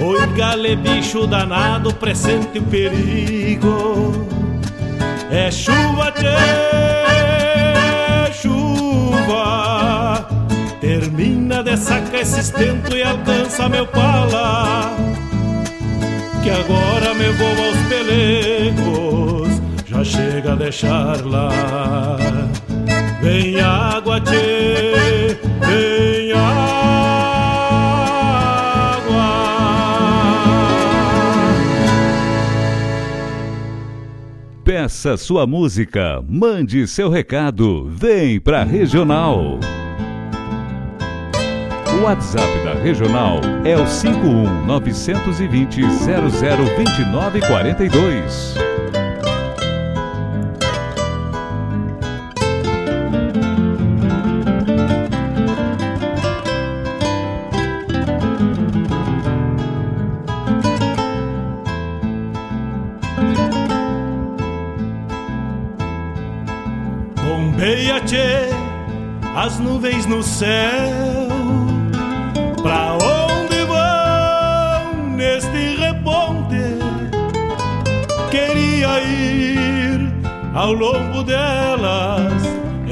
Oi, gale, bicho danado, presente o perigo. É chuva, tchê, chuva. Termina de sacar esse estento e alcança meu pala. Que agora me vou aos pelecos, já chega a deixar lá. Vem água, tchê, vem água. Peça sua música, mande seu recado, vem pra Regional. O WhatsApp da Regional é o 51 920 002942. As nuvens no céu. Pra onde vão neste reponte? Queria ir ao longo delas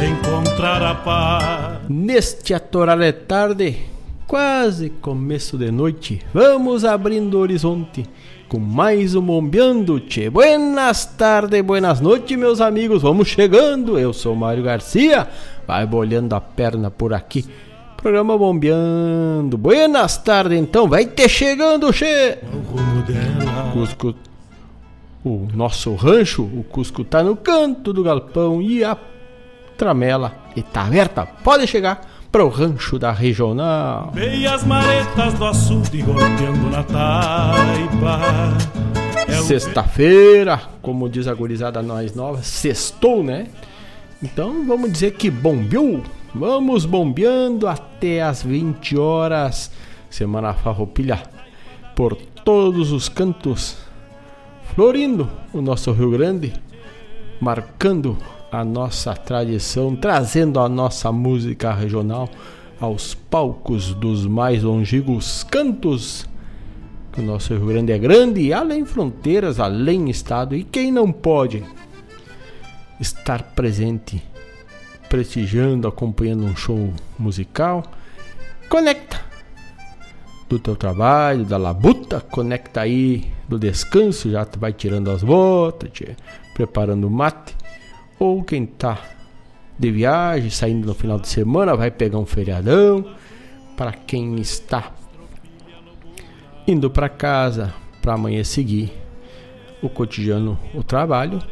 encontrar a paz. Neste atorar de tarde, quase começo de noite, vamos abrindo o horizonte com mais um Bombeando Tchê. Buenas tardes, buenas noites, meus amigos. Vamos chegando. Eu sou Mário Garcia. Vai bolhando a perna por aqui. Programa Bombeando. Buenas tardes, então. Vai ter chegando, Tchê. Cusco. O nosso rancho, o Cusco tá no canto do galpão e a tramela e tá aberta. Pode chegar pro rancho da regional. Meias maretas do açude golpeando na taipa. É Sexta-feira, como diz a gurizada nós nova, sextou, né? Então vamos dizer que bombeou. Vamos bombeando até as 20 horas. Semana Farroupilha por todos os cantos florindo o nosso Rio Grande, marcando a nossa tradição, trazendo a nossa música regional aos palcos dos mais longínquos cantos. O nosso Rio Grande é grande, além fronteiras, além estado, e quem não pode estar presente, prestigiando, acompanhando um show musical, conecta. Do teu trabalho, da labuta, conecta aí. Do descanso, já tu vai tirando as botas, preparando o mate, ou quem tá de viagem, saindo no final de semana, vai pegar um feriadão, para quem está indo para casa para amanhã seguir o cotidiano, o trabalho,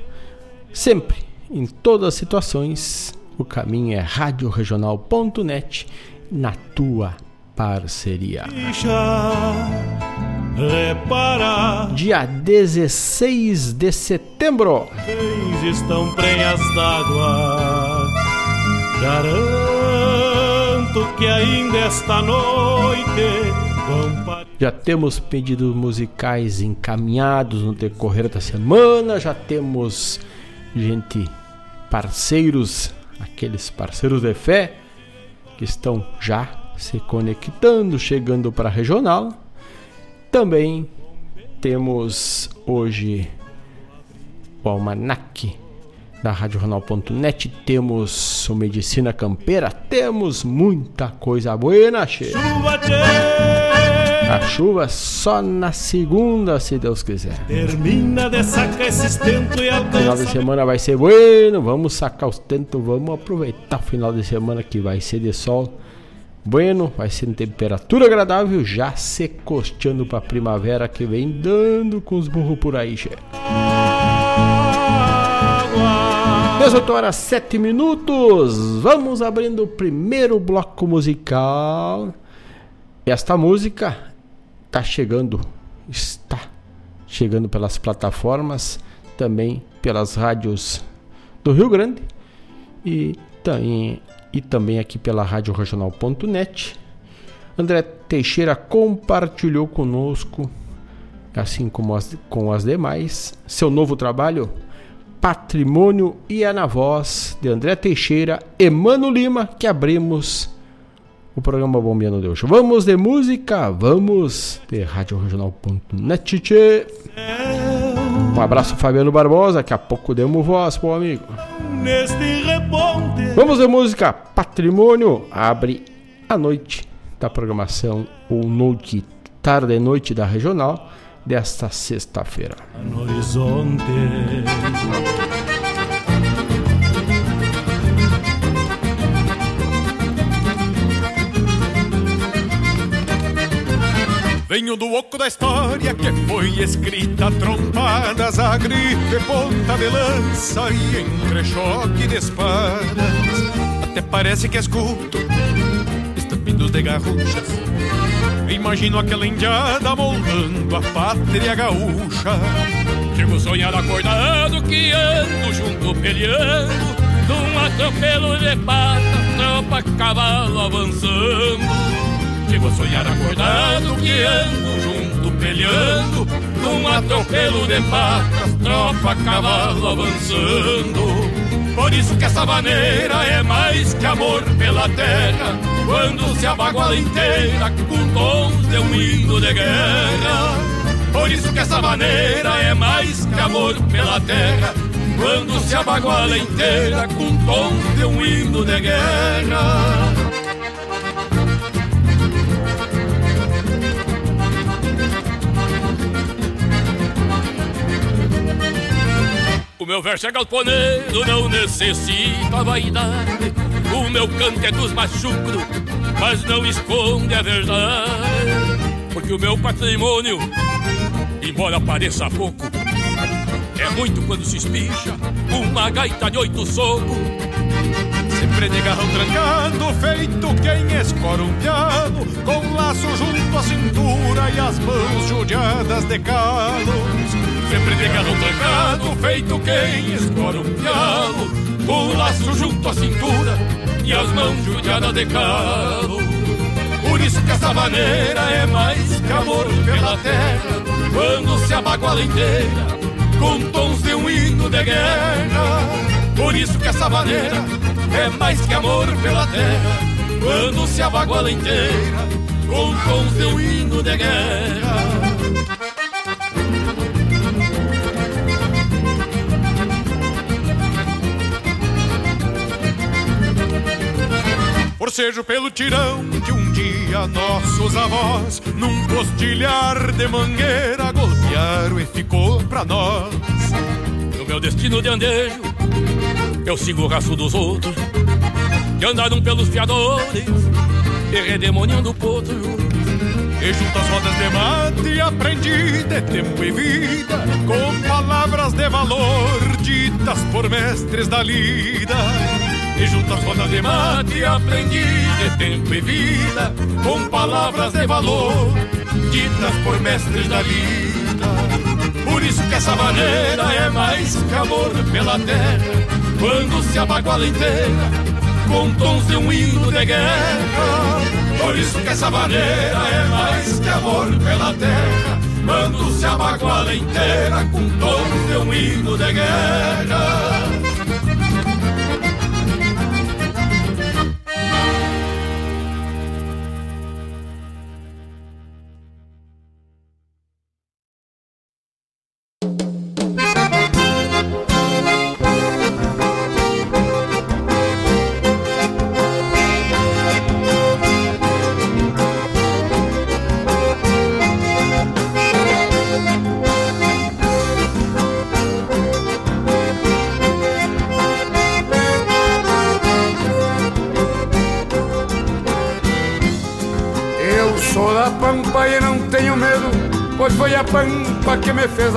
sempre, em todas as situações, o caminho é radioregional.net na tua parceria. Dia 16 de setembro. Cães estão prenhas d'água. Garanto que ainda esta noite já temos pedidos musicais encaminhados no decorrer da semana, já temos gente, parceiros, aqueles parceiros de fé que estão já se conectando, chegando para a regional. Também temos hoje o Almanac da RadioJornal.net, temos o Medicina Campeira, temos muita coisa boa, che. A chuva só na segunda, se Deus quiser. Termina de sacar esses tentos e alcança. Final de semana vai ser bueno, vamos sacar os tentos, vamos aproveitar o final de semana que vai ser de sol bueno, vai ser em temperatura agradável, já se costeando para primavera que vem dando com os burros por aí, chefe. 18 horas 7 minutos. Vamos abrindo o primeiro bloco musical. Esta música está chegando, está chegando pelas plataformas, também pelas rádios do Rio Grande e também e também aqui pela Rádio Regional.net. André Teixeira compartilhou conosco, assim como as, com as demais, seu novo trabalho, Patrimônio e é na voz de André Teixeira e Lima que abrimos o programa Bombeando Deus. Vamos de música, vamos de Rádio Regional.net. Um abraço, Fabiano Barbosa. Daqui a pouco demos voz, pô, amigo. Vamos de música Patrimônio. Abre a noite da programação, ou noite, tarde e noite da regional, desta sexta-feira. Venho do oco da história que foi escrita trompadas a gripe, ponta de lança e entrechoque de espadas. Até parece que escuto estampidos de garruchas. Imagino aquela indiada moldando a pátria gaúcha. Chego sonhar acordado que ando junto peleando num atropelo de pata, tropa, cavalo avançando. Chego a sonhar acordado que ando junto peleando Num atropelo de patas, tropa, cavalo avançando. Por isso que essa maneira é mais que amor pela terra Quando se abaguala inteira com tons de um hino de guerra. Por isso que essa maneira é mais que amor pela terra Quando se abaguala inteira com tons de um hino de guerra O meu verso é galponeiro, não necessita vaidade. O meu canto é dos machucros, mas não esconde a verdade. Porque o meu patrimônio, embora pareça pouco, é muito quando se espicha uma gaita de oito socos. Sempre de garrão trancado, feito quem escora um piano, com laço junto à cintura e as mãos judiadas de calos. Sempre de garrão trancado, feito quem escora um pialo Com o laço junto à cintura e as mãos judiadas de calo Por isso que essa maneira é mais que amor pela terra Quando se abaguala inteira com tons de um hino de guerra. Por isso que essa maneira é mais que amor pela terra, quando se abaguala inteira, com tons de um hino de guerra. Forcejo pelo tirão que um dia nossos avós, num postilhar de mangueira, golpearam e ficou pra nós. No meu destino de andejo, eu sigo o raço dos outros, que andaram pelos fiadores e redemoniando potros. E junto às rodas de mate aprendi de tempo e vida Com palavras de valor ditas por mestres da lida e junto às rodas de mate aprendi de tempo e vida Com palavras de valor Ditas por mestres da vida. Por isso que essa maneira é mais que amor pela terra Quando se abaguala inteira Com tons de um hino de guerra. Por isso que essa maneira é mais que amor pela terra Quando se abaguala inteira Com tons de um hino de guerra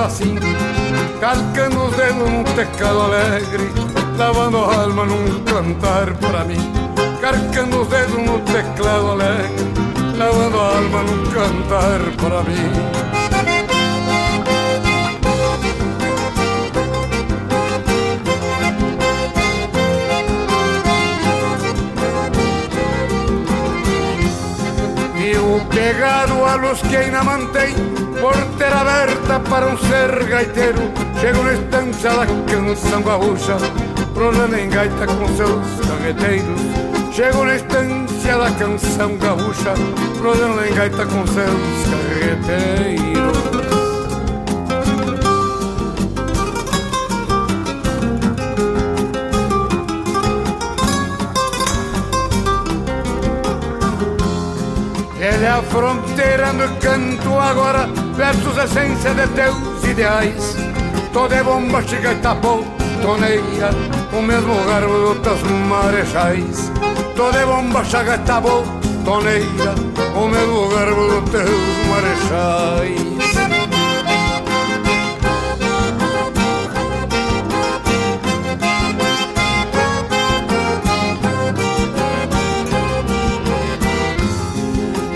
que gaúcha, rolando em gaita com seus carreteiros. Ele é a fronteira no canto agora versos essência de teus ideais. Tô de bomba, chega e tapou, toneira, o mesmo garbo dos marechais. Tô de bomba, chega e tapou, toneira, o mesmo garbo dos teus marechais.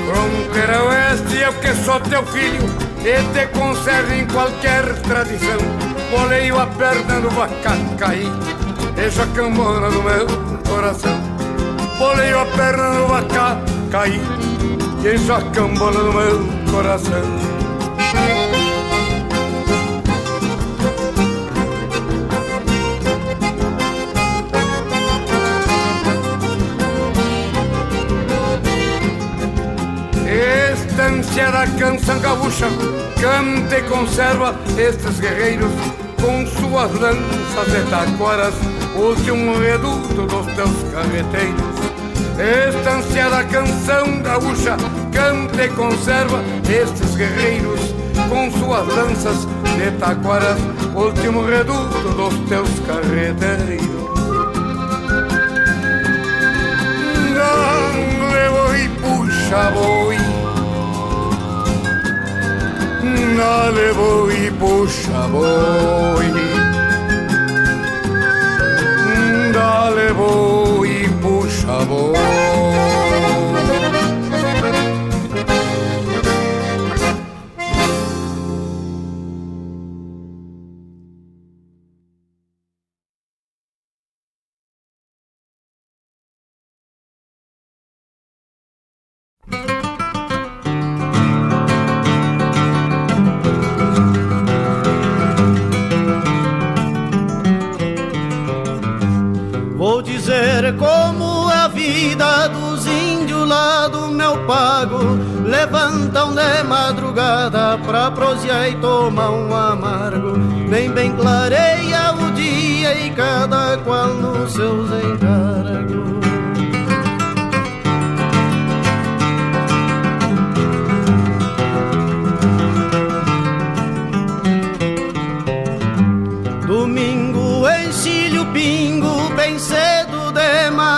Fronteira Oeste, eu que sou teu filho e te conserve em qualquer tradição. Boleio a perna no vacacaí, deixa a cambona no meu coração. Boleio a perna no vacacaí, deixa a cambona no meu coração. estância da canção gaúcha canta e conserva estes guerreiros com suas lanças de taquaras, último reduto dos teus carreteiros. Estância da canção gaúcha canta e conserva estes guerreiros com suas lanças de taquaras, último reduto dos teus carreteiros. Não boi, puxa boi Dale voy, puxa voy. Puxa cada qual nos seus encargos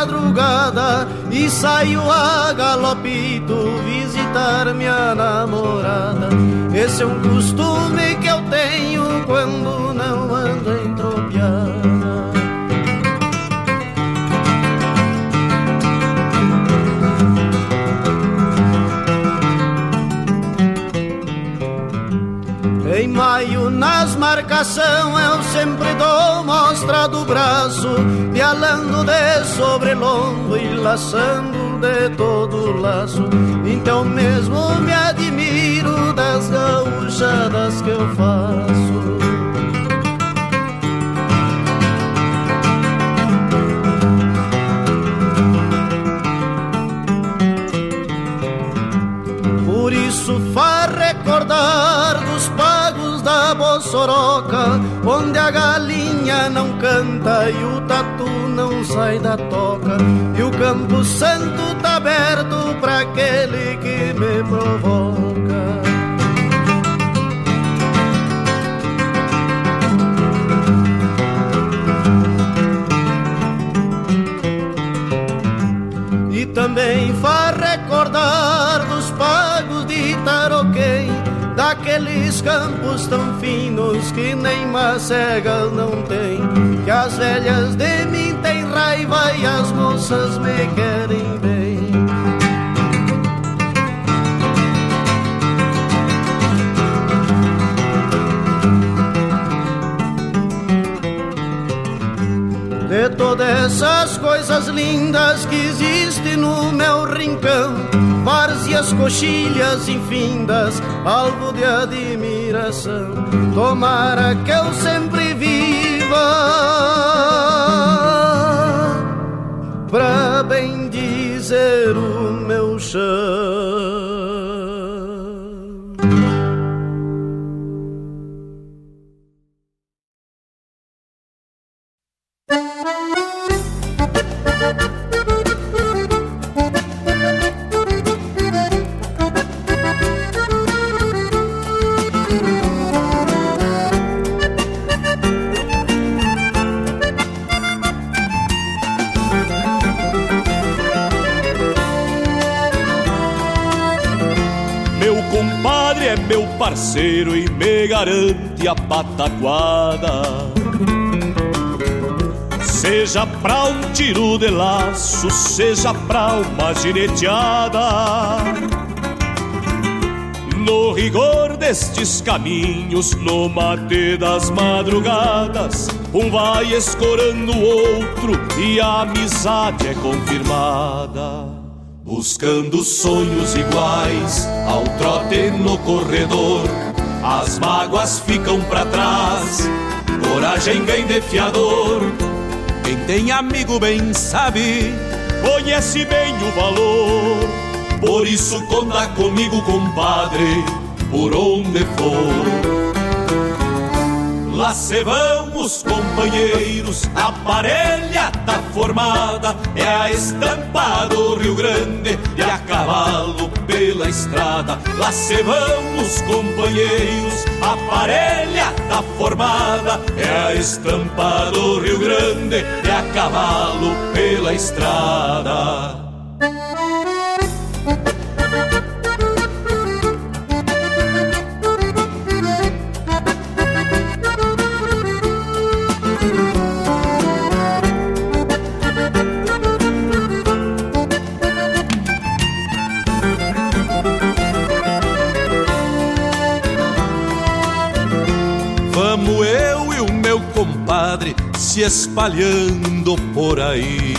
madrugada e saio a galopito visitar minha namorada. Esse é um costume que eu tenho quando nas marcação, eu sempre dou mostra do braço, pialando de sobrelongo e laçando de todo laço. Então mesmo me admiro das gauchadas que eu faço. Da Bossoroca, onde a galinha não canta e o tatu não sai da toca, e o Campo Santo tá aberto para aquele que me provoca. E também faz recordar Daqueles campos tão finos que nem macega não tem Que as velhas de mim têm raiva e as moças me querem bem. De todas essas coisas lindas que existem no meu rincão Várzeas coxilhas infindas, alvo de admiração. Tomara que eu sempre viva Pra bem dizer o meu chão garante a pataquada. Seja pra um tiro de laço, seja pra uma gineteada. No rigor destes caminhos, no mate das madrugadas, um vai escorando o outro e a amizade é confirmada. Buscando sonhos iguais ao trote no corredor, as mágoas ficam para trás, coragem vem de fiador. Quem tem amigo bem sabe, conhece bem o valor. Por isso conta comigo, compadre, por onde for. Lá se vamos, companheiros, a parelha tá formada, é a estampa do Rio Grande e a cavalo pela estrada. Lá se vamos, companheiros, a parelha tá formada, é a estampa do Rio Grande e a cavalo pela estrada. Se espalhando por aí.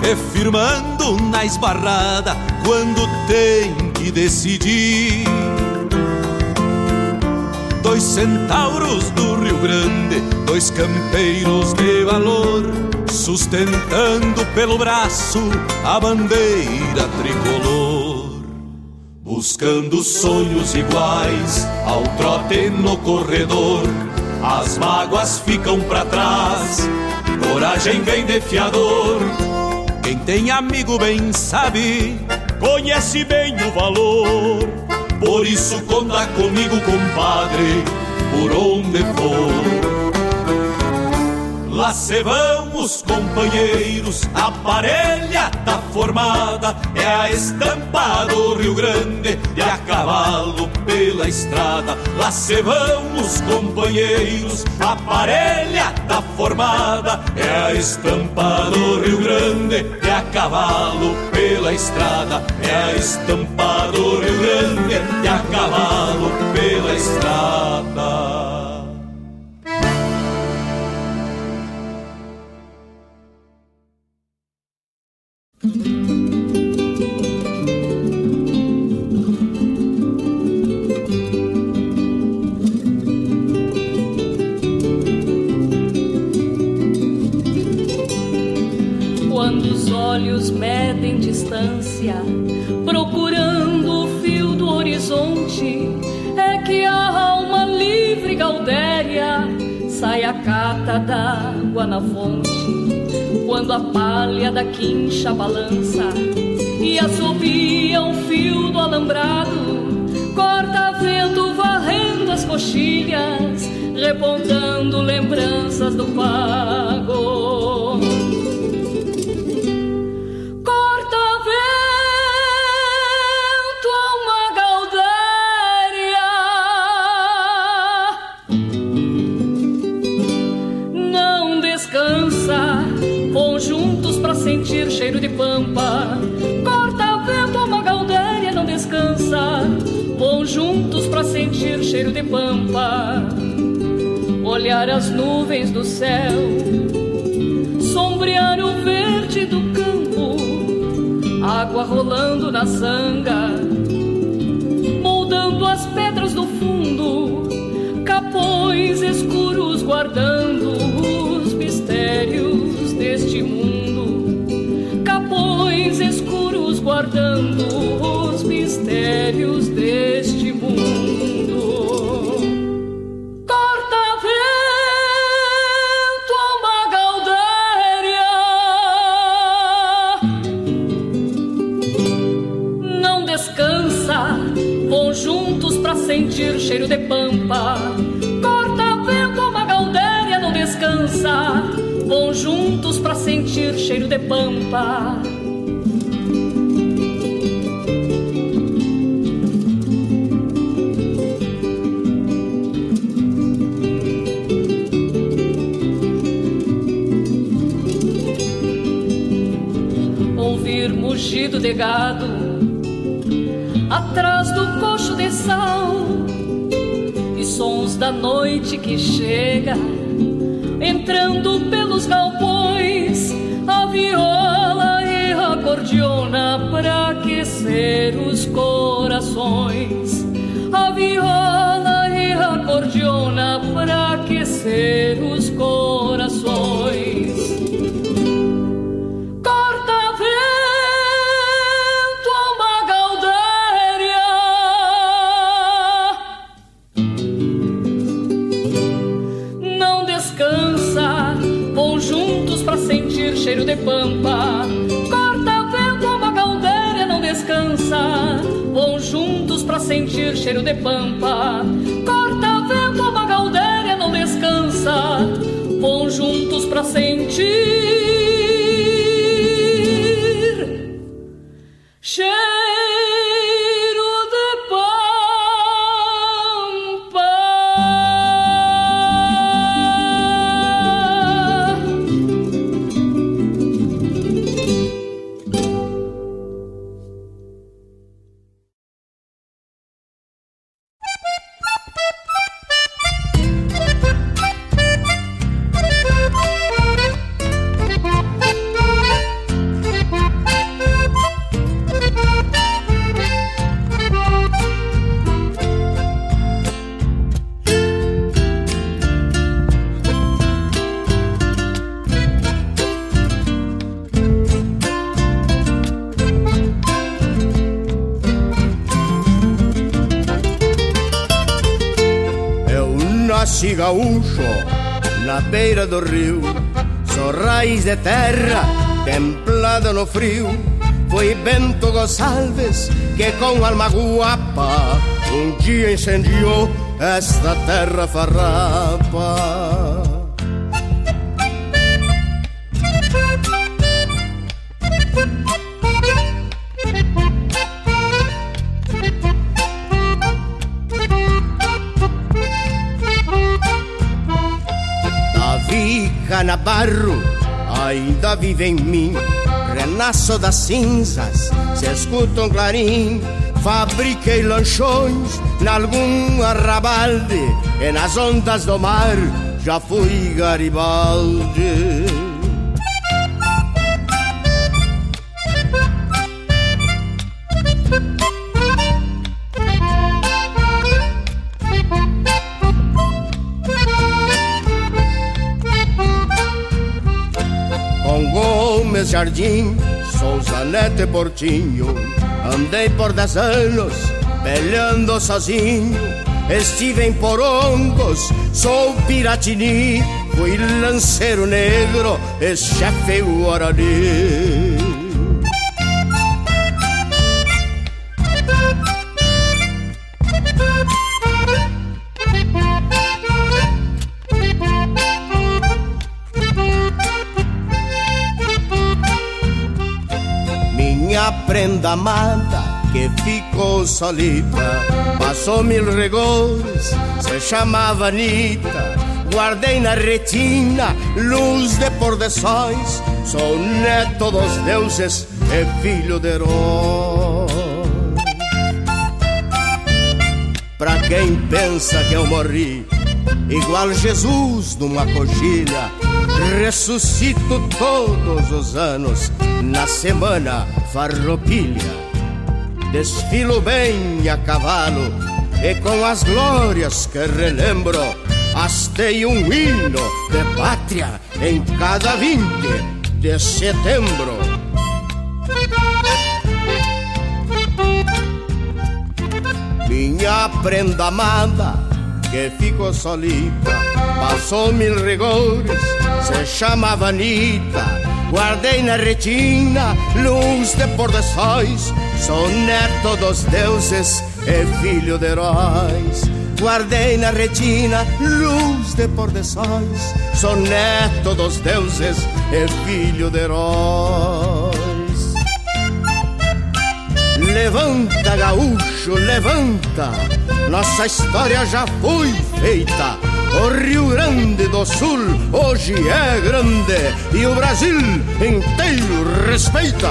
E firmando na esbarrada quando tem que decidir. Dois centauros do Rio Grande, dois campeiros de valor, sustentando pelo braço a bandeira tricolor. Buscando sonhos iguais ao trote no corredor, as mágoas ficam para trás, coragem vem de fiador. Quem tem amigo bem sabe, conhece bem o valor. Por isso conta comigo, compadre, por onde for. Lá se vão os companheiros, a parelha tá formada, é a estampa do Rio Grande e a cavalo pela estrada. Lá se vão os companheiros, a parelha tá formada, é a estampa do Rio Grande e a cavalo pela estrada. É a estampa do Rio Grande e a cavalo pela estrada. Distância, procurando o fio do horizonte, é que a alma livre gaudéria sai a cata d'água na fonte. Quando a palha da quincha balança e assobia o fio do alambrado, corta vento varrendo as coxilhas, repontando lembranças do pago. Cheiro de pampa. Olhar as nuvens do céu sombrear o verde do campo, água rolando na sanga, moldando as pedras do fundo, capões escuros guardando de pampa. ouvir mugido de gado atrás do coxo de sal e sons da noite que chega entrando pelos galpões viola e a cordiona para aquecer os corações. A viola e a cordiona para aquecer que com alma guapa um dia incendiou esta terra farrapa. Canabarro ainda vive em mim. Renasço das cinzas, se escuta um clarim. Fabriquei lanchões nalgum arrabalde e nas ondas do mar já fui Garibaldi. Jardim, Souza Neto e Portinho. Andei por dez anos, peleando sozinho. Estive em Porongos, sou Piratini. Fui lanceiro negro e chefe Guarani. Prenda amada que ficou solita. Passou mil regores, se chamava Anitta. Guardei na retina luz de pôr de sóis. Sou neto dos deuses e filho de herói. Pra quem pensa que eu morri, igual Jesus numa coxilha, ressuscito todos os anos na semana farroupilha. Desfilo bem a cavalo e com as glórias que relembro, hastei um hino de pátria em cada 20 de setembro. Minha prenda amada que ficou solita, passou mil rigores, se chamava Anitta guardei na retina luz de pôr de sóis. Sou neto dos deuses e filho de heróis. Guardei na retina luz de pôr de sóis. Sou neto dos deuses e filho de heróis. Levanta, gaúcho, levanta. Nossa história já foi feita o Rio Grande do Sul hoje é grande e o Brasil inteiro respeita.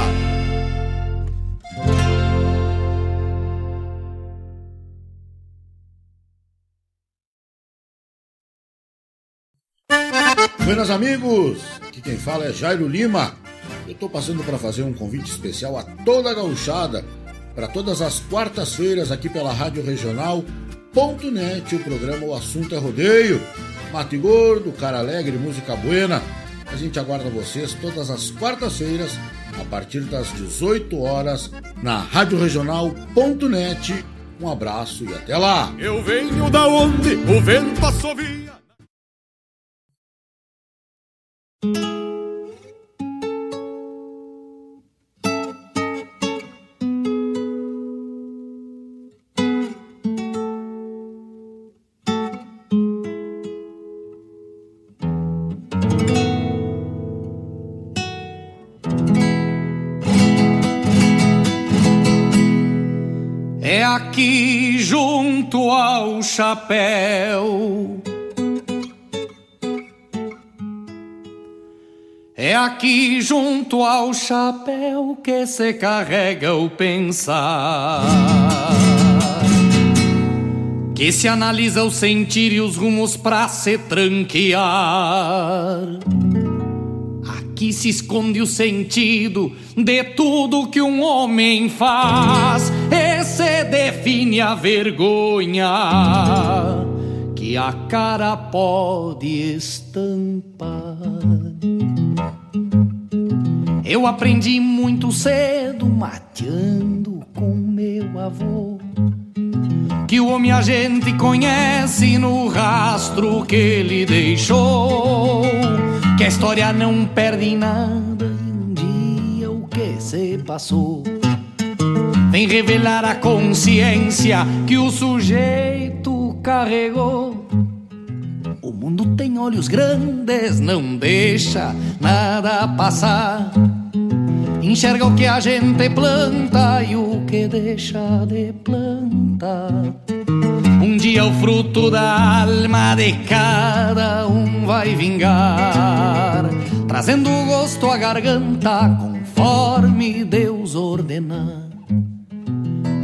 Buenas amigos, aqui quem fala é Jairo Lima. Eu estou passando para fazer um convite especial a toda a gauchada para todas as quartas-feiras aqui pela Rádio Regional Net, o programa O Assunto é Rodeio. Mate Gordo, Cara Alegre, Música Buena. A gente aguarda vocês todas as quartas-feiras, a partir das 18 horas, na Rádio Regional.net. Um abraço e até lá! Eu venho da onde o vento assovia. Chapéu. É aqui junto ao chapéu que se carrega o pensar. Que se analisa o sentir e os rumos pra se tranquear. Aqui se esconde o sentido de tudo que um homem faz define a vergonha que a cara pode estampar. Eu aprendi muito cedo mateando com meu avô que o homem a gente conhece no rastro que ele deixou. Que a história não perde nada em um dia o que se passou. Vem revelar a consciência que o sujeito carregou. O mundo tem olhos grandes, não deixa nada passar. Enxerga o que a gente planta e o que deixa de plantar. Um dia o fruto da alma de cada um vai vingar, trazendo gosto à garganta conforme Deus ordenar.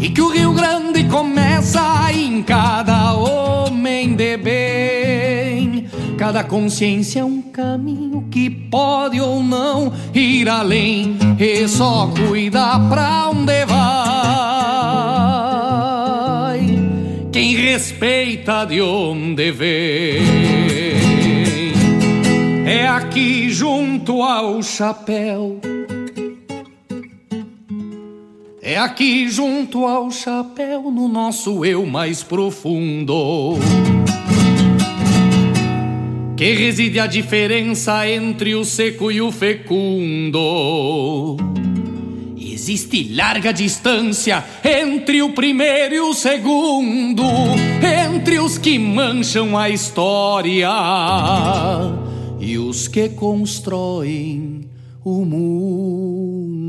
E que o Rio Grande começa em cada homem de bem. Cada consciência é um caminho que pode ou não ir além. E só cuida pra onde vai. Quem respeita de onde vem. É aqui junto ao chapéu é aqui junto ao chapéu, no nosso eu mais profundo, que reside a diferença entre o seco e o fecundo. Existe larga distância entre o primeiro e o segundo, entre os que mancham a história e os que constroem o mundo.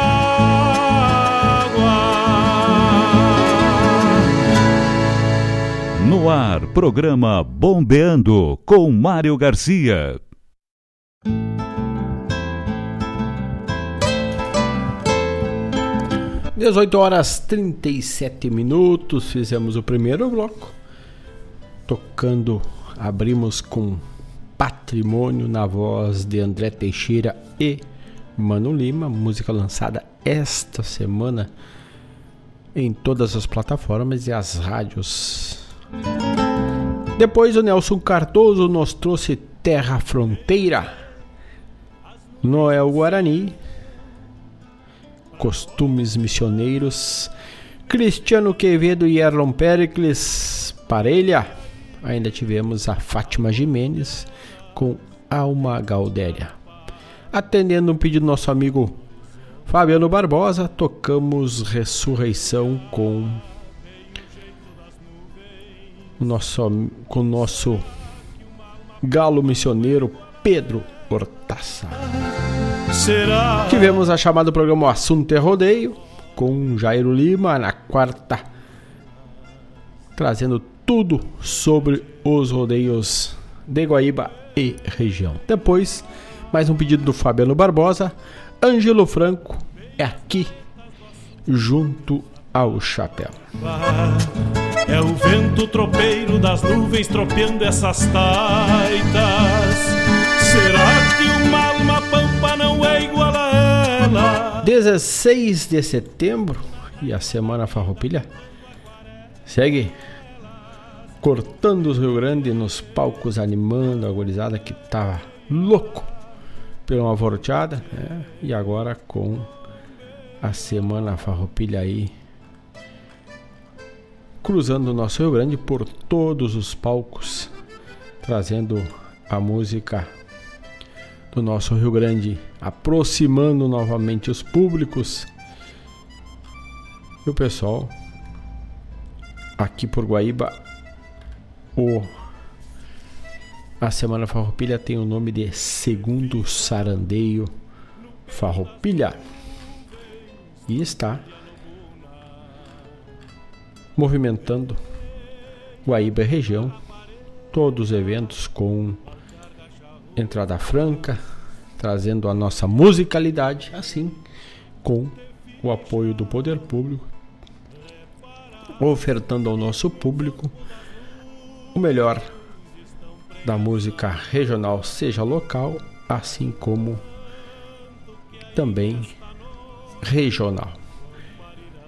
No ar, programa Bombeando com Mário Garcia. Dezoito horas 37 minutos, fizemos o primeiro bloco. Tocando, abrimos com Patrimônio na voz de André Teixeira e Mano Lima, música lançada esta semana em todas as plataformas e as rádios. Depois o Nelson Cardoso nos trouxe Terra Fronteira, Noel Guarani, Costumes Missioneiros, Cristiano Quevedo e Erlon Pericles, Parelha. Ainda tivemos a Fátima Jimenez com Alma Gaudéria. Atendendo um pedido do nosso amigo Fabiano Barbosa, tocamos Ressurreição com o nosso, com o nosso galo missioneiro Pedro Hortaça. Será? Tivemos a chamada do programa O Assunto é Rodeio com Jairo Lima na quarta, trazendo tudo sobre os rodeios de Guaíba e região. Depois, mais um pedido do Fabiano Barbosa. Ângelo Franco é aqui, junto ao chapéu. É o vento tropeiro das nuvens tropeando essas taitas. Será que uma alma pampa não é igual a ela? 16 de setembro e a Semana Farroupilha segue cortando os Rio Grande nos palcos, animando a gurizada que tava louco pela uma vorteada, né? E agora com a Semana Farroupilha aí cruzando o nosso Rio Grande por todos os palcos, trazendo a música do nosso Rio Grande, aproximando novamente os públicos e o pessoal aqui por Guaíba. O a Semana Farroupilha tem o nome de Segundo Sarandeio Farroupilha e está movimentando Guaíba e região, todos os eventos com entrada franca, trazendo a nossa musicalidade, assim com o apoio do poder público, ofertando ao nosso público o melhor da música regional, seja local, assim como também regional.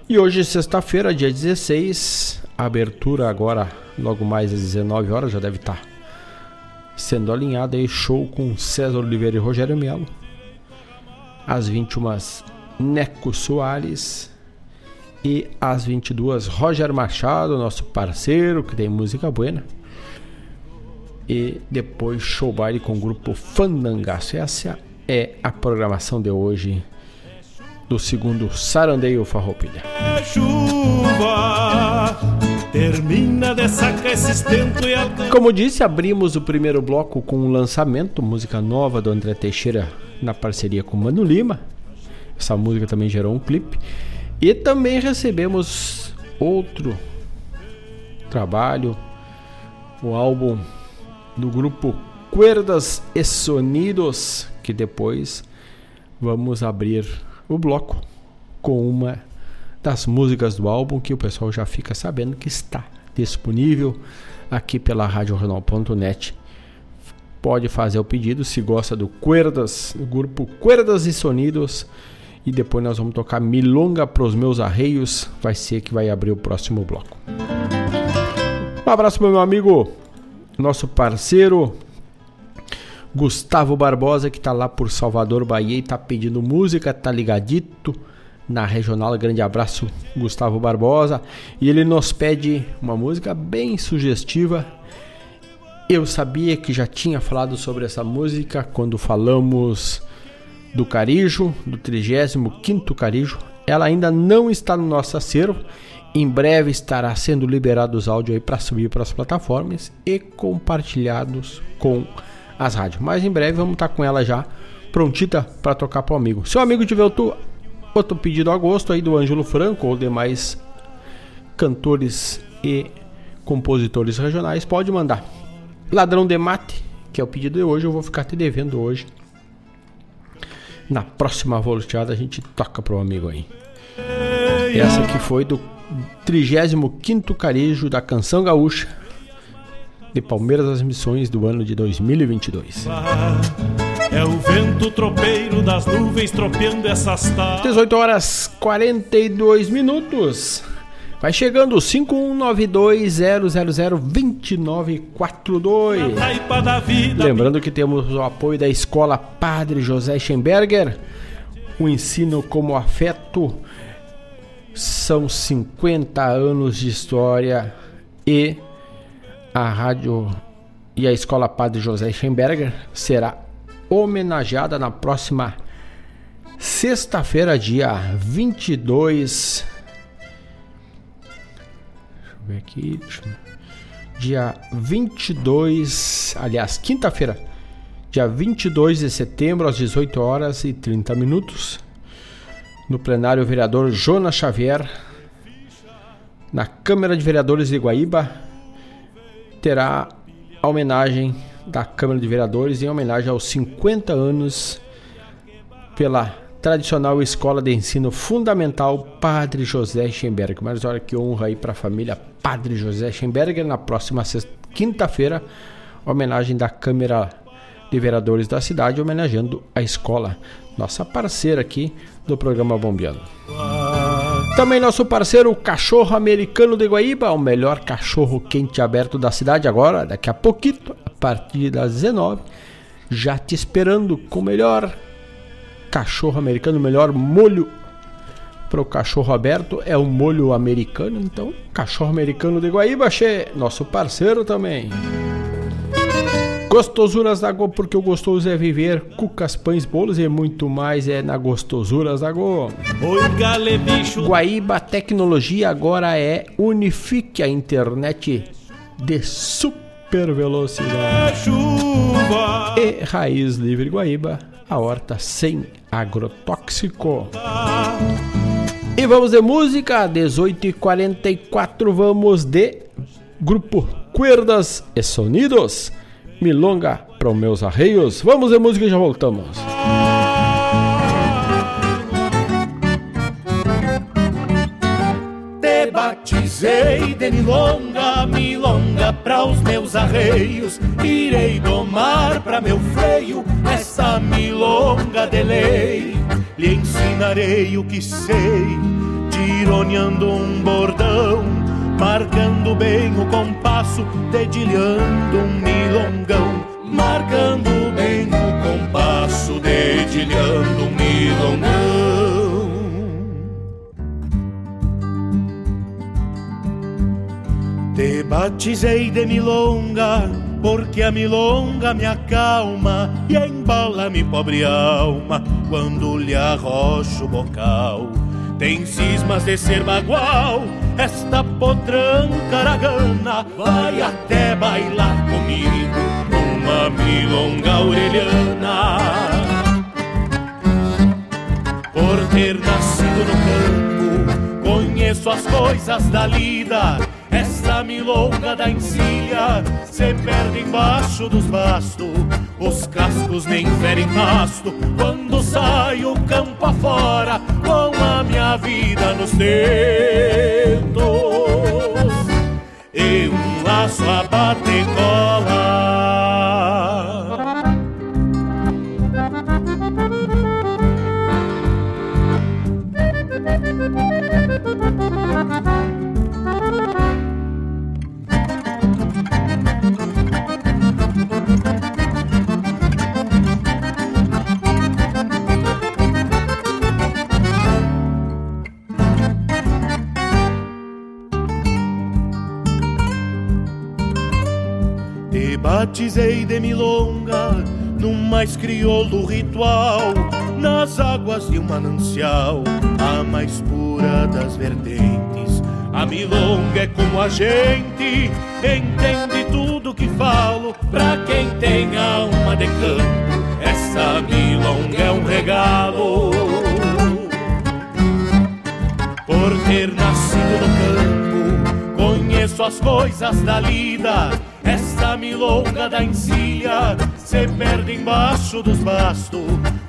E hoje, sexta-feira, dia 16, abertura agora, logo mais às 19 horas, já deve estar sendo alinhada aí, show com César Oliveira e Rogério Melo. Às 21 Neco Soares e às 22 Roger Machado, nosso parceiro, que tem música buena. E depois show baile com o grupo Fandangaço. Essa é a programação de hoje do segundo Sarandeio Farroupilha. Chuva termina de sacar esse estento e Como disse, abrimos o primeiro bloco com um lançamento, música nova do André Teixeira na parceria com Mano Lima. Essa música também gerou um clipe. E também recebemos outro trabalho, o álbum do grupo Cuerdas e Sonidos, que depois vamos abrir o bloco com uma das músicas do álbum que o pessoal já fica sabendo que está disponível aqui pela RadioJornal.net. Pode fazer o pedido se gosta do Cuerdas, do grupo Cuerdas e Sonidos. E depois nós vamos tocar Milonga pros meus arreios. Vai ser que vai abrir o próximo bloco. Um abraço meu amigo, nosso parceiro Gustavo Barbosa, que está lá por Salvador, Bahia, e está pedindo música, tá ligadito na regional. Grande abraço, Gustavo Barbosa. E ele nos pede uma música bem sugestiva. Eu sabia que já tinha falado sobre essa música quando falamos do Carijo, do 35 Carijo. Ela ainda não está no nosso acervo. Em breve estará sendo liberado os áudios aí para subir para as plataformas e compartilhados com as rádios. Mas em breve vamos estar tá com ela já prontita para tocar para o amigo. Se o amigo tiver outro, outro pedido a gosto aí do Ângelo Franco ou demais cantores e compositores regionais, pode mandar. Ladrão de Mate, que é o pedido de hoje, eu vou ficar te devendo hoje. Na próxima volteada a gente toca pro amigo aí. Essa aqui foi do 35 Carejo da Canção Gaúcha de Palmeiras das Missões do ano de 2022. É o vento tropeiro das nuvens tropeando essas 18 horas 42 minutos. Vai chegando 5192-000-2942. Lembrando que temos o apoio da Escola Padre José Schemberger. O ensino como afeto são 50 anos de história e a rádio e a Escola Padre José Schemberger será homenageada na próxima sexta-feira, dia 22. Deixa eu ver aqui. Dia 22, aliás, quinta-feira, dia 22 de setembro, às 18 horas e 30 minutos, no plenário o vereador Jonas Xavier, na Câmara de Vereadores de Guaíba, terá a homenagem da Câmara de Vereadores em homenagem aos 50 anos pela tradicional Escola de Ensino Fundamental Padre José Schemberger. Mas olha que honra aí para a família Padre José Schemberger na próxima quinta-feira, homenagem da Câmara de Vereadores da cidade homenageando a escola, nossa parceira aqui do programa Bombeando. Também nosso parceiro, o Cachorro Americano de Guaíba, o melhor cachorro quente aberto da cidade agora, daqui a pouquinho, a partir das 19, já te esperando com o melhor cachorro americano, o melhor molho para o cachorro aberto é o molho americano, então cachorro americano de Guaíba, che, nosso parceiro também. Gostosuras da Go, porque o gostoso é viver. Cucas, pães, bolos e muito mais é na Gostosuras da Go. Oi, bicho. Guaíba Tecnologia agora é Unifique a internet de super velocidade. Chuva. E Raiz Livre Guaíba, a horta sem agrotóxico. E vamos de música, 18h44, vamos de Grupo Cuerdas e Sonidos. Milonga para os meus arreios. Vamos de música e já voltamos. Te batizei de milonga, milonga para os meus arreios. Irei domar para meu freio essa milonga de lei. Lhe ensinarei o que sei, tironeando um bordão marcando bem o compasso, dedilhando um milongão, marcando bem o compasso, dedilhando um milongão. Te batizei de milonga, porque a milonga me acalma e embala-me pobre alma quando lhe arrocho o bocal tem cismas de ser bagual, esta potranca aragana vai até bailar comigo uma milonga orelhana. Por ter nascido no campo, conheço as coisas da lida. Esta milonga da encilha se perde embaixo dos bastos. Os cascos nem ferem pasto quando saio campo afora com a minha vida nos dedos e um laço a bater cola. Batizei de milonga num mais crioulo ritual, nas águas de um manancial, a mais pura das vertentes. A milonga é como a gente, entende tudo que falo, pra quem tem alma de campo. Essa milonga é um regalo. Por ter nascido no campo, conheço as coisas da lida. Essa milonga da encilha se perde embaixo dos bastos.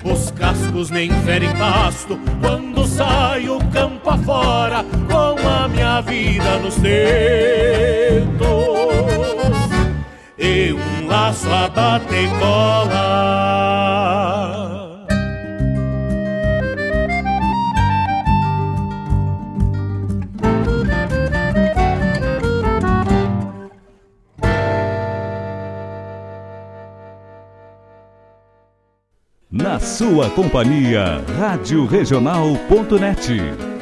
Os cascos nem ferem pasto quando saio campo afora com a minha vida nos dedos e um laço a bater cola. Sua companhia, Rádio Regional.net.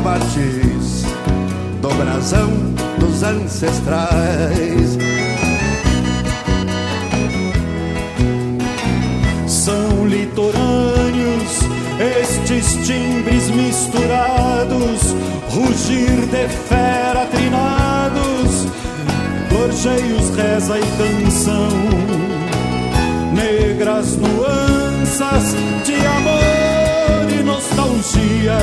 matiz do brasão dos ancestrais. São litorâneos estes timbres misturados, rugir de fera trinados, gorjeios, reza e canção, negras nuanças de amor e nostalgia,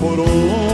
pelos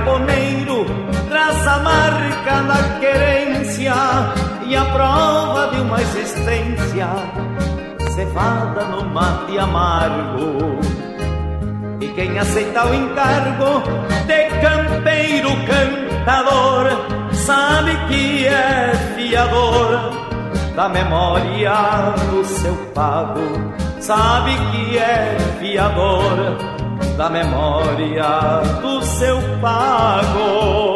cantar galponeiro traz a marca da querência e a prova de uma existência cevada no mate amargo. E quem aceita o encargo de campeiro cantador sabe que é fiador da memória do seu pago, sabe que é fiador da memória do seu pago.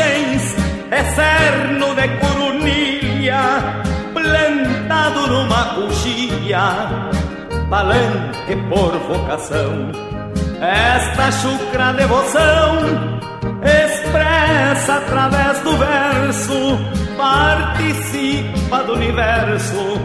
É cerno de coronilha, plantado numa coxilha, palanque por vocação. Esta chucra devoção expressa através do verso, participa do universo,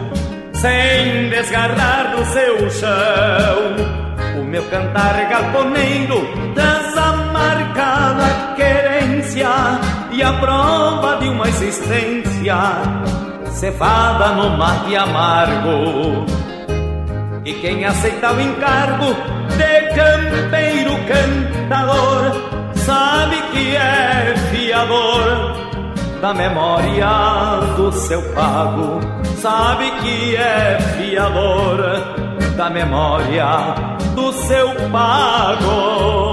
sem desgarrar do seu chão. O meu cantar galponeiro traz a marca da querência a prova de uma existência cevada no mate amargo. E quem aceita o encargo de campeiro cantador sabe que é fiador da memória do seu pago, sabe que é fiador da memória do seu pago.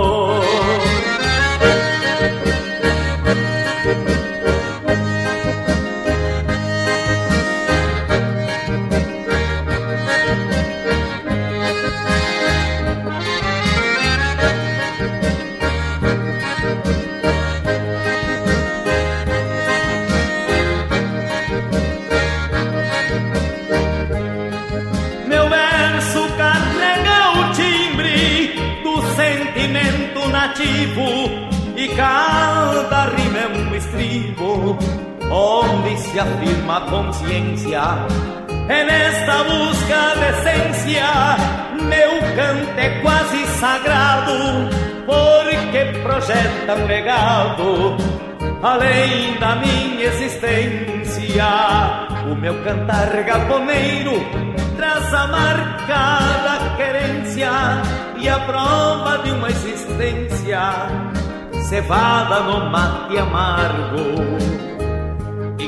Onde se afirma consciência. É nesta busca de essência, meu canto é quase sagrado, porque projeta um legado além da minha existência. O meu cantar galponeiro traz a marca da querência e a prova de uma existência cevada no mate amargo.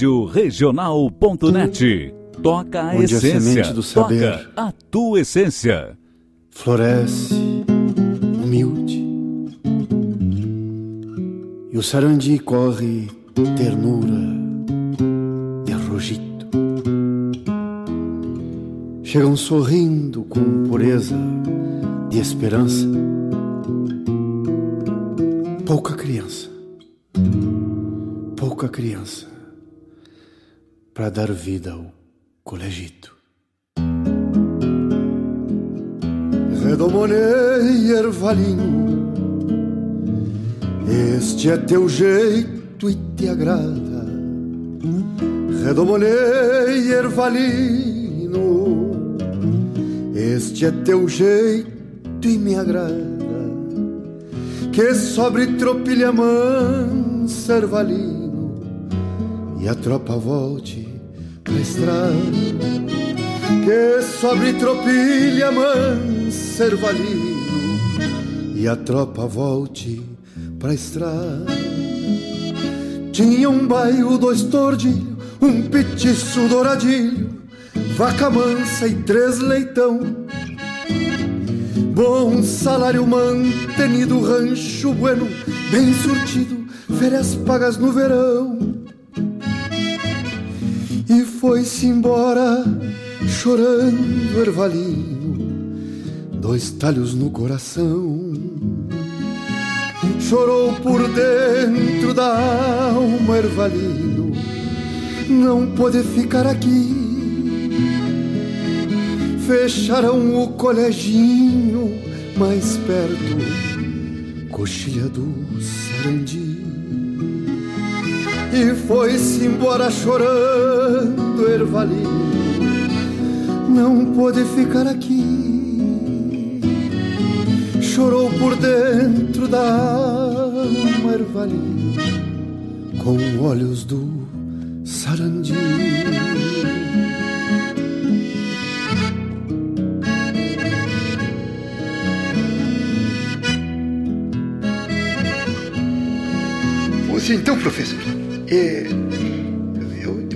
Rádio Regional.net. Toca a Onde a essência. semente do saber Toca a tua essência. floresce humilde e o sarandi corre ternura de rojito. Chegam sorrindo com pureza de esperança. Pouca criança, pouca criança para dar vida ao colegito. Redomonei ervalinho, este é teu jeito e te agrada. Redomonei ervalino, este é teu jeito e me agrada. Que sobre tropilha mansa ervalino e a tropa volte pra estrada que sobre tropilha mansa ervalino e a tropa volte pra estrada. Tinha um baio, dois tordilhos, um petiço douradilho, vaca mansa e três leitão. Bom salário mantenido, rancho bueno, bem surtido, férias pagas no verão. Foi-se embora chorando ervalino, dois talhos no coração. Chorou por dentro da alma ervalino, não pôde ficar aqui. Fecharam o coleginho mais perto, coxilha do Sarandi. E foi-se embora chorando ervalino não pôde ficar aqui. Chorou por dentro da alma ervalino, com olhos do sarandi. Pois então, professor, é,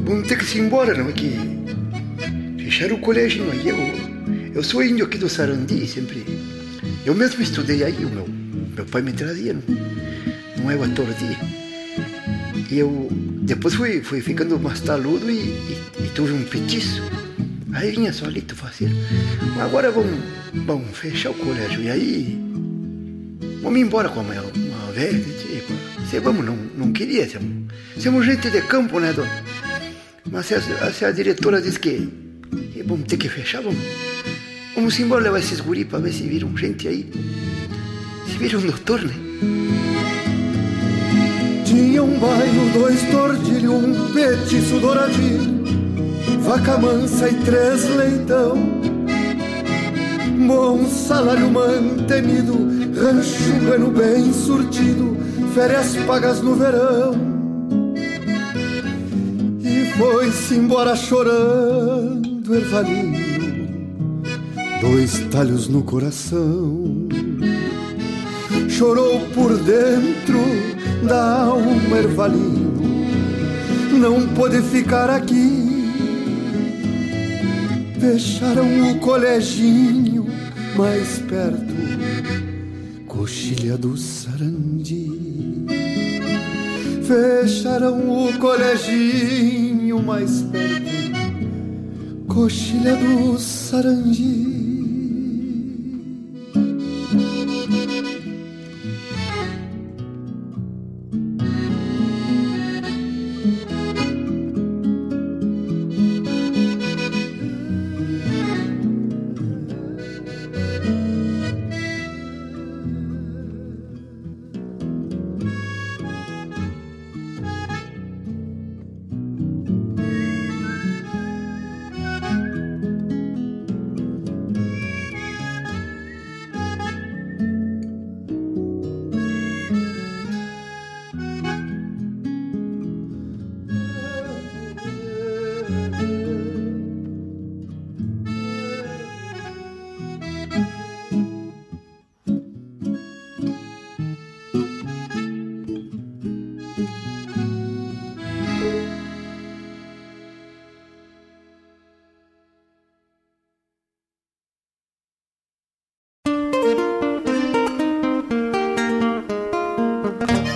vamos ter que ir embora, não é que fecharam o colégio aí. Eu, eu sou índio aqui do Sarandi, sempre. Eu mesmo estudei aí, o meu, meu pai me trazia, não, não é o ator E eu depois fui, fui ficando mais taludo e, e, e tive um petiço. Aí vinha solito fazer. Agora vamos, vamos fechar o colégio. E aí vamos embora com a minha, uma velha. Tipo, vamos, não, não queria. Somos, somos gente de campo, né, dona? Mas se a, se a diretora disse que e vamos ter que fechar, vamos. Vamos embora levar esses guri para ver se viram gente aí. Se viram doutor, né? Tinha um bairro, dois tordilhos, um petiço douradinho, vaca mansa e três leitão. Bom salário mantenido, rancho bueno bem surtido, férias pagas no verão. E foi-se embora chorando ervalino, dois talhos no coração. chorou por dentro da alma ervalino, não pôde ficar aqui. Fecharam o coleginho mais perto, coxilha do Sarandi. Fecharam o coleginho mais perto, coxilha do Sarandi.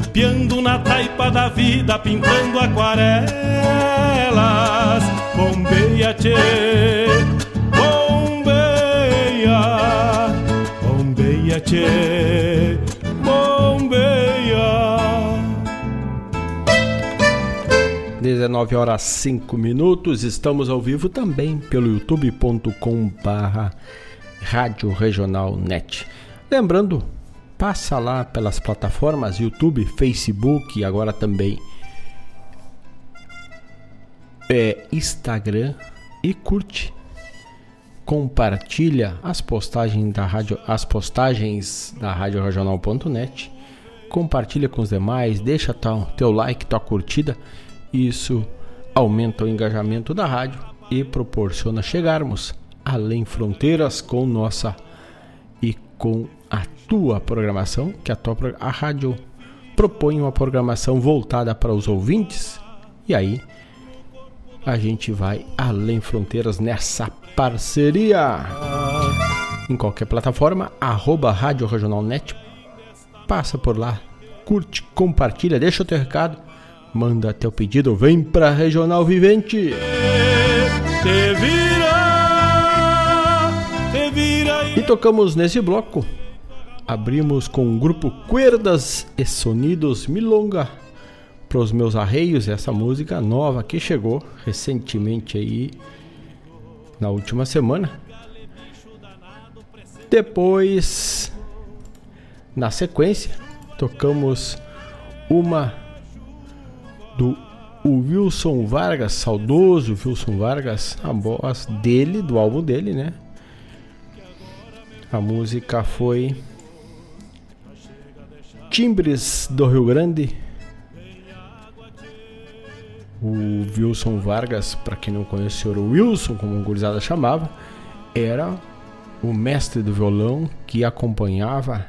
Golpeando na taipa da vida, pintando aquarelas. Bombeia, tchê, bombeia, bombeia, tchê, bombeia. 19 horas 5 minutos, estamos ao vivo também pelo youtube.com barra Rádio Regional Net. Lembrando, passa lá pelas plataformas YouTube, Facebook e agora também é, Instagram e curte. Compartilha as postagens da rádio, as postagens da Rádio Regional.net. Compartilha com os demais, deixa teu, teu like, tua curtida. Isso aumenta o engajamento da rádio e proporciona chegarmos além fronteiras com nossa e com tua programação, que a tua a rádio propõe uma programação voltada para os ouvintes e aí a gente vai além fronteiras nessa parceria. Em qualquer plataforma, arroba Rádio Regional Net. Passa por lá, curte, compartilha, deixa o teu recado, manda teu pedido, vem pra Regional Vivente. Te vira, te vira E tocamos nesse bloco. Abrimos com o grupo Cuerdas e Sonidos Milonga para os meus arreios, essa música nova que chegou recentemente aí na última semana. Depois, na sequência, tocamos uma do Wilson Vargas, saudoso Wilson Vargas, a voz dele, do álbum dele, né? A música foi Timbres do Rio Grande. O Wilson Vargas, para quem não conhece o Wilson, como o gurizada chamava, era o mestre do violão que acompanhava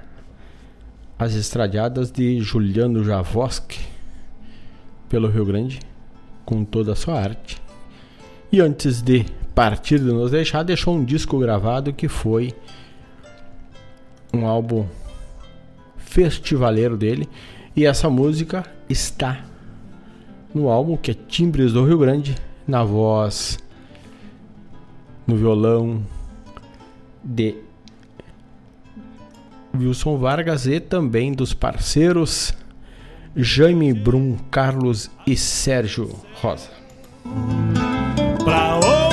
as estradadas de Juliano Javoski pelo Rio Grande com toda a sua arte. E antes de partir de nos deixar, deixou um disco gravado que foi um álbum festivaleiro dele. E essa música está no álbum que é Timbres do Rio Grande, na voz, no violão de Wilson Vargas e também dos parceiros Jaime Brum, Carlos e Sérgio Rosa.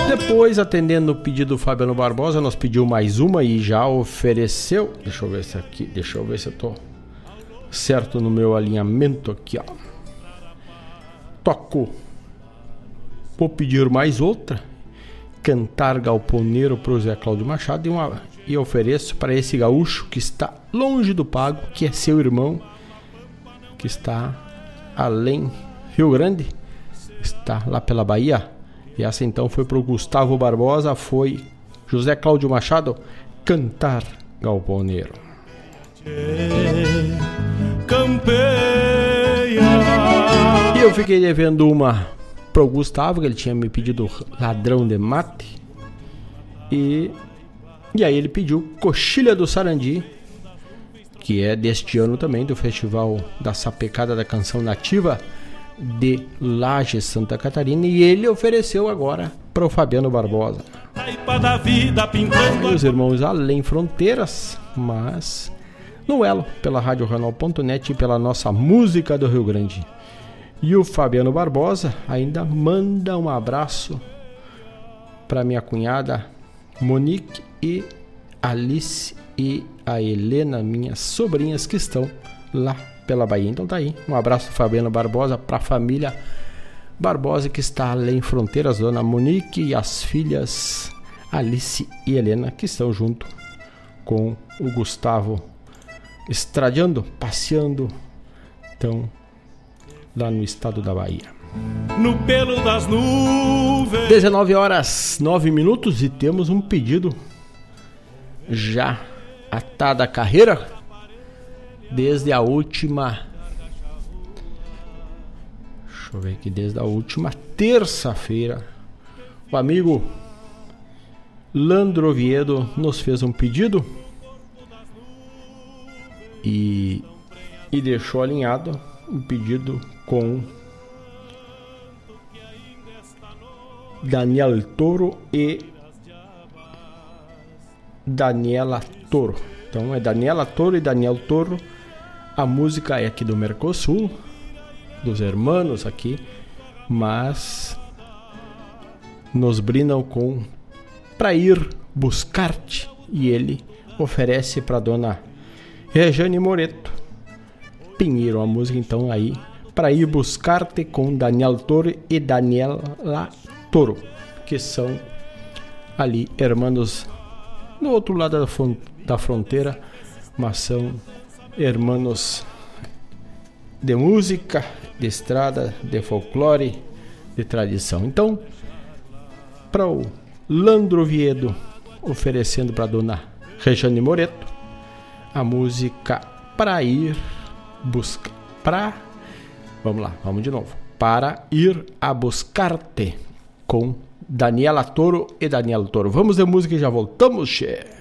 Depois, atendendo o pedido do Fabiano Barbosa, nos pediu mais uma e já ofereceu. Deixa eu ver se aqui, deixa eu ver se eu tô certo no meu alinhamento aqui, ó. Toco. Vou pedir mais outra. Cantar Galponeiro para o Zé Cláudio Machado e, uma, e ofereço para esse gaúcho que está longe do pago, que é seu irmão, que está além Rio Grande, está lá pela Bahia. E essa então foi para o Gustavo Barbosa, foi José Cláudio Machado, Cantar Galponeiro. E eu fiquei devendo uma pro Gustavo, que ele tinha me pedido ladrão de mate. E, e aí ele pediu Coxilha do Sarandi, que é deste ano também, do Festival da Sapecada da Canção Nativa de Laje, Santa Catarina. E ele ofereceu agora pro Fabiano Barbosa. Meus irmãos além fronteiras, mas no elo, pela RadioRanal.net e pela nossa música do Rio Grande. E o Fabiano Barbosa ainda manda um abraço para minha cunhada Monique e Alice e a Helena, minhas sobrinhas que estão lá pela Bahia. Então tá aí, um abraço Fabiano Barbosa para a família Barbosa que está além fronteiras, dona Monique e as filhas Alice e Helena que estão junto com o Gustavo estradeando, passeando, estão lá no estado da Bahia. No pelo das nuvens. 19 horas 9 minutos e temos um pedido já atada a carreira desde a última Deixa eu ver aqui desde a última terça-feira. O amigo Landro Oviedo nos fez um pedido e, e deixou alinhado um pedido com Daniel Toro e Daniela Toro. Então é Daniela Toro e Daniel Toro. A música é aqui do Mercosul, dos hermanos aqui, mas nos brindam com Pra ir buscar-te e ele oferece para dona Rejane Moreto Pinheiro, a música então aí Pra ir buscar-te com Daniel Toro e Daniela Toro, que são ali hermanos no outro lado da fronteira, mas são hermanos de música, de estrada, de folclore, de tradição. Então, para o Landro Viedo, oferecendo para dona Rejane Moreto a música Para Ir Buscar. Para. Vamos lá, vamos de novo. Para ir a buscar-te. com Daniela Toro e Daniela Toro. Vamos de música e já voltamos, che.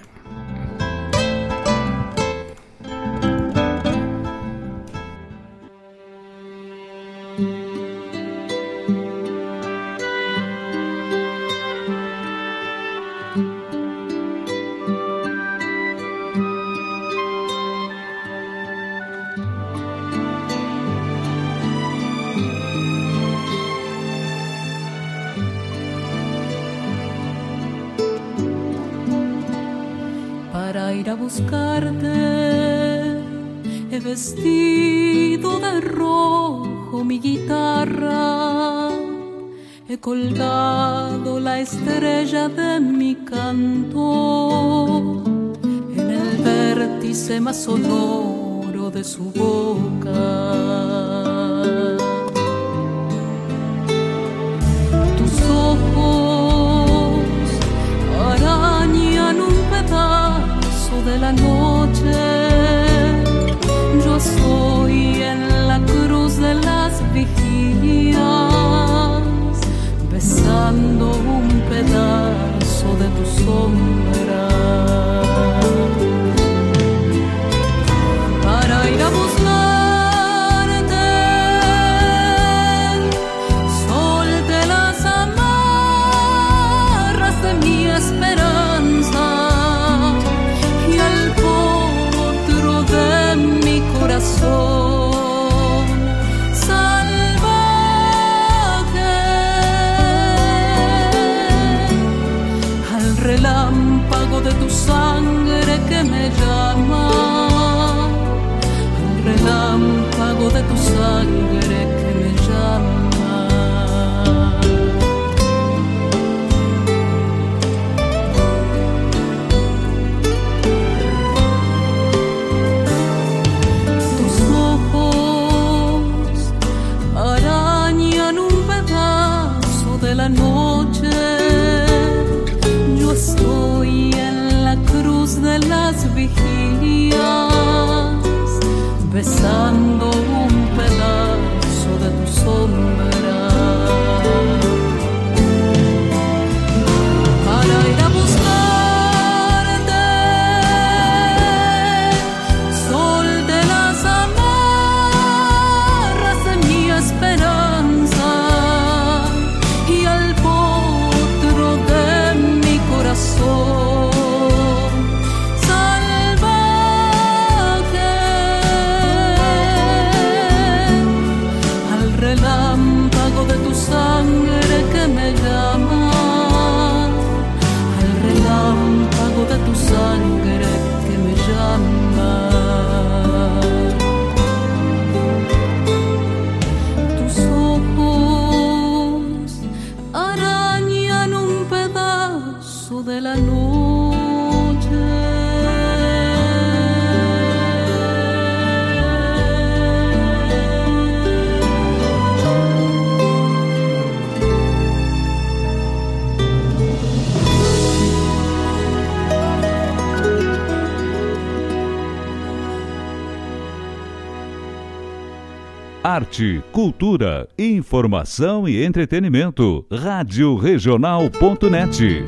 Arte, cultura, informação e entretenimento. Rádio Regional.net.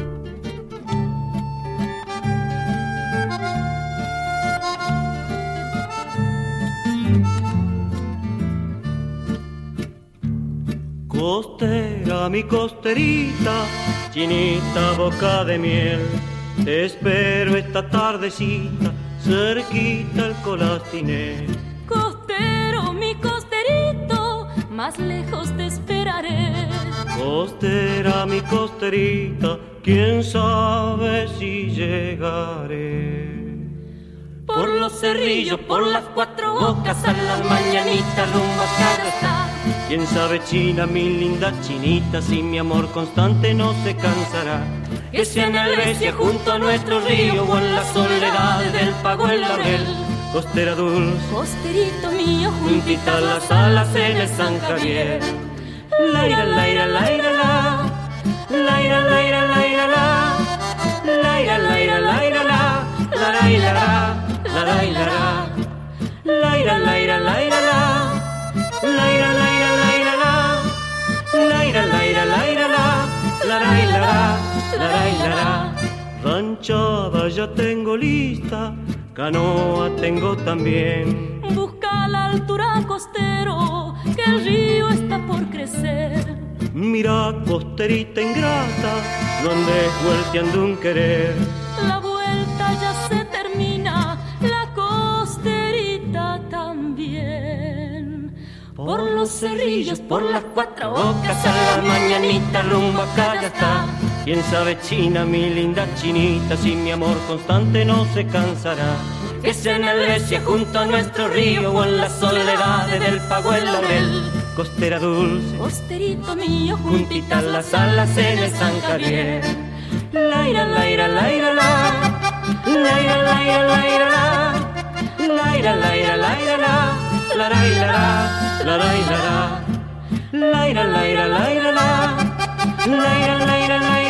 Costera, mi costerita, chinita boca de miel, te espero esta tardecita, cerquita el colastinel más lejos te esperaré. Costera, mi costerita, quién sabe si llegaré. Por los cerrillos, por las cuatro bocas, a las mañanitas rumbo a cada Quién sabe, China, mi linda chinita, si mi amor constante no se cansará. Que sea en Albesia junto a nuestro río o en la soledad del pago el laurel costera dulce, costerito mío, juntita a las alas en el San Javier. Laira, laira, laira, la, laira, laira, laira, la, laira, laira, laira, la, la, laira, la, la, laira, la, laira, laira, laira, la, laira, laira, laira, la, laira, laira, laira, la, laray, lará. Ranchada ya tengo lista, canoa tengo también. Busca la altura costero, que el río está por crecer. Mira, costerita ingrata, no andes volteando un querer. La vuelta ya se termina, la costerita también. Por los cerrillos, por las cuatro bocas, a la mañanita rumbo acá ya está. Quién sabe, China, mi linda chinita, si mi amor constante no se cansará. Que sea en el Besia junto a nuestro río o en las soledades del pago el laurel. Costera dulce, Costerito mío, juntitas las alas en el San Javier. Laira, laira, laira, la. Laira, laira, laira, la. Laira, laira, laira, la. Larai, lara, larai, lara. Laira, laira, laira, la. Laira, laira, laira, la.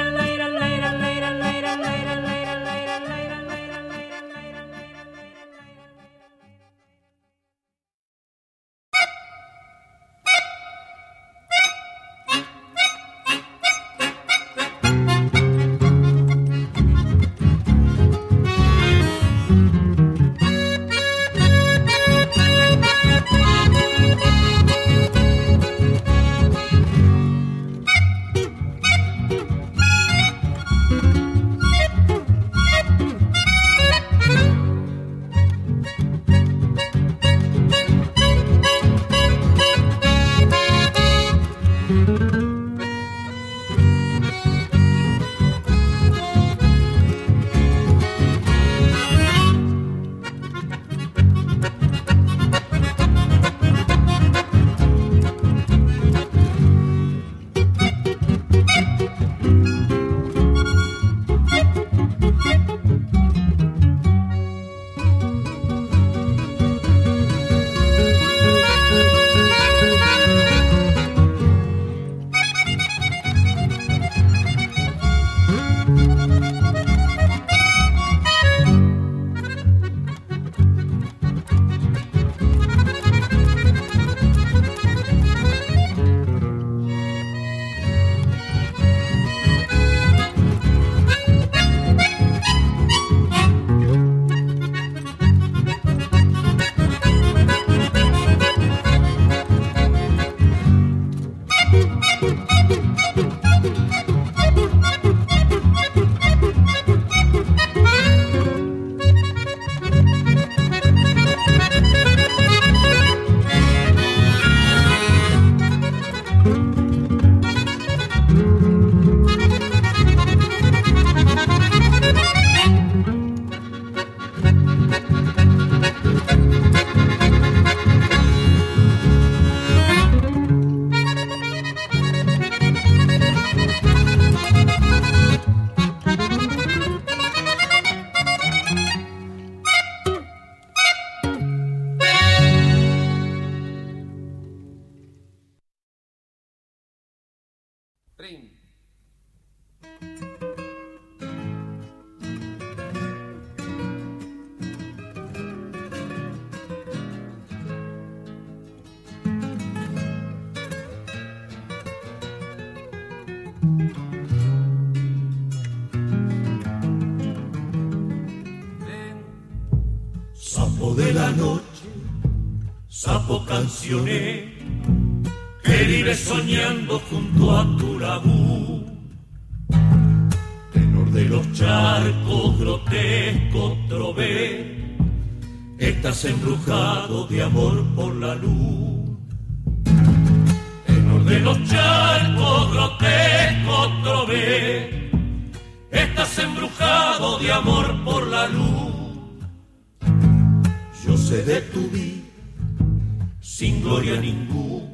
Que vive soñando junto a tu labú. Tenor de los charcos, grotesco trové, estás embrujado de amor por la luz. Tenor de los charcos, grotesco trové, estás embrujado de amor por la luz. Yo sé de tu vida, gloria ninguna,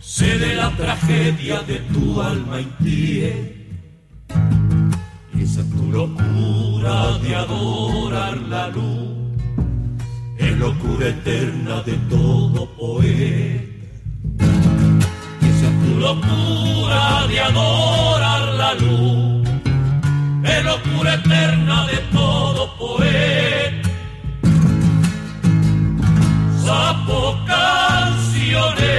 sé de la tragedia de tu alma. Y esa tu locura de adorar la luz, es locura eterna de todo poeta. Esa tu locura de adorar la luz, es locura eterna de todo poeta sapo canciones.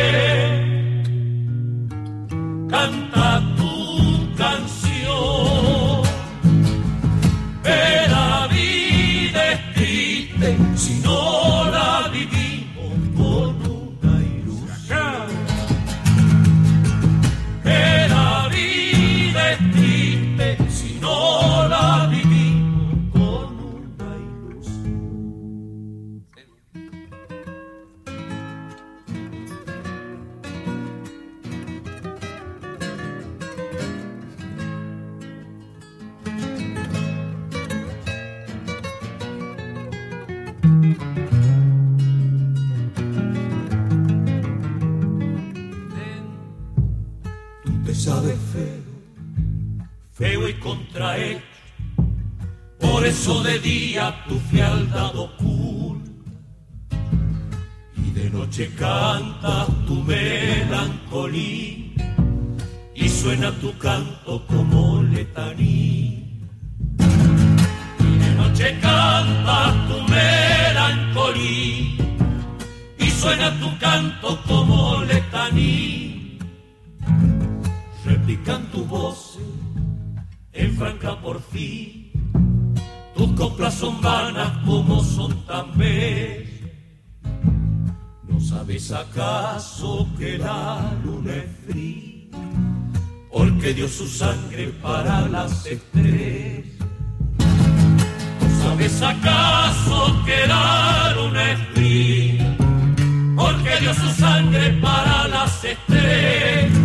Por eso de día tu frialdad oculta y de noche canta tu melancolía y suena tu canto como letaní. Y de noche canta tu melancolía y suena tu canto como letaní. Replican tu voz en franca porfía. Tus coplas son vanas como son tan. ¿No sabes acaso que la luna es fría? Porque dio su sangre para las estrellas. ¿No sabes acaso que la luna es fría? Porque dio su sangre para las estrellas.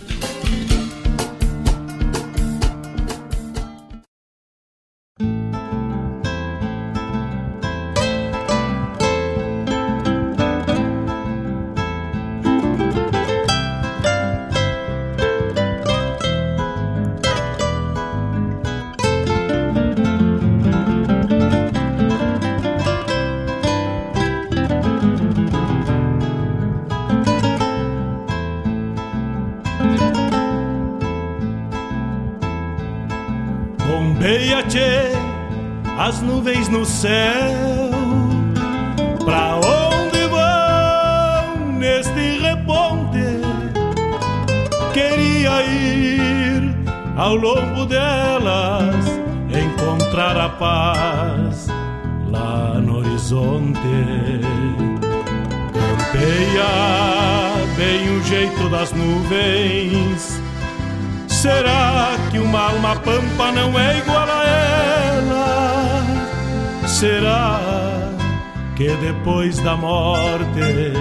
Depois da morte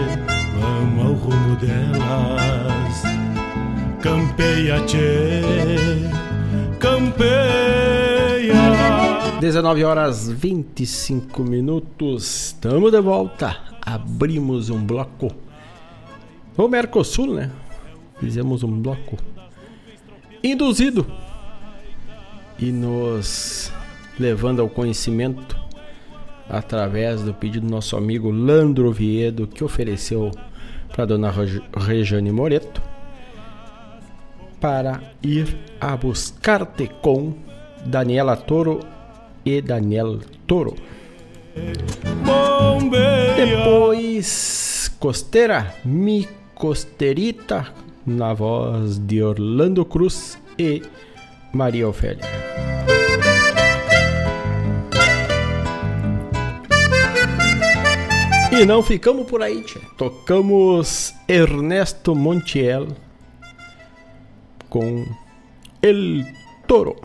vão ao rumo delas? Campeia, tchê, campeia. 19 horas 25 minutos. Estamos de volta. Abrimos um bloco. O Mercosul, né? Fizemos um bloco induzido e nos levando ao conhecimento através do pedido do nosso amigo Landro Oviedo, que ofereceu para dona Rejane Moreto para ir a buscar-te com Daniela Toro e Daniel Toro. Depois, Costeira, Mi Costerita, na voz de Orlando Cruz e Maria Ofélia. E não ficamos por aí, tchê. Tocamos Ernesto Montiel com El Toro.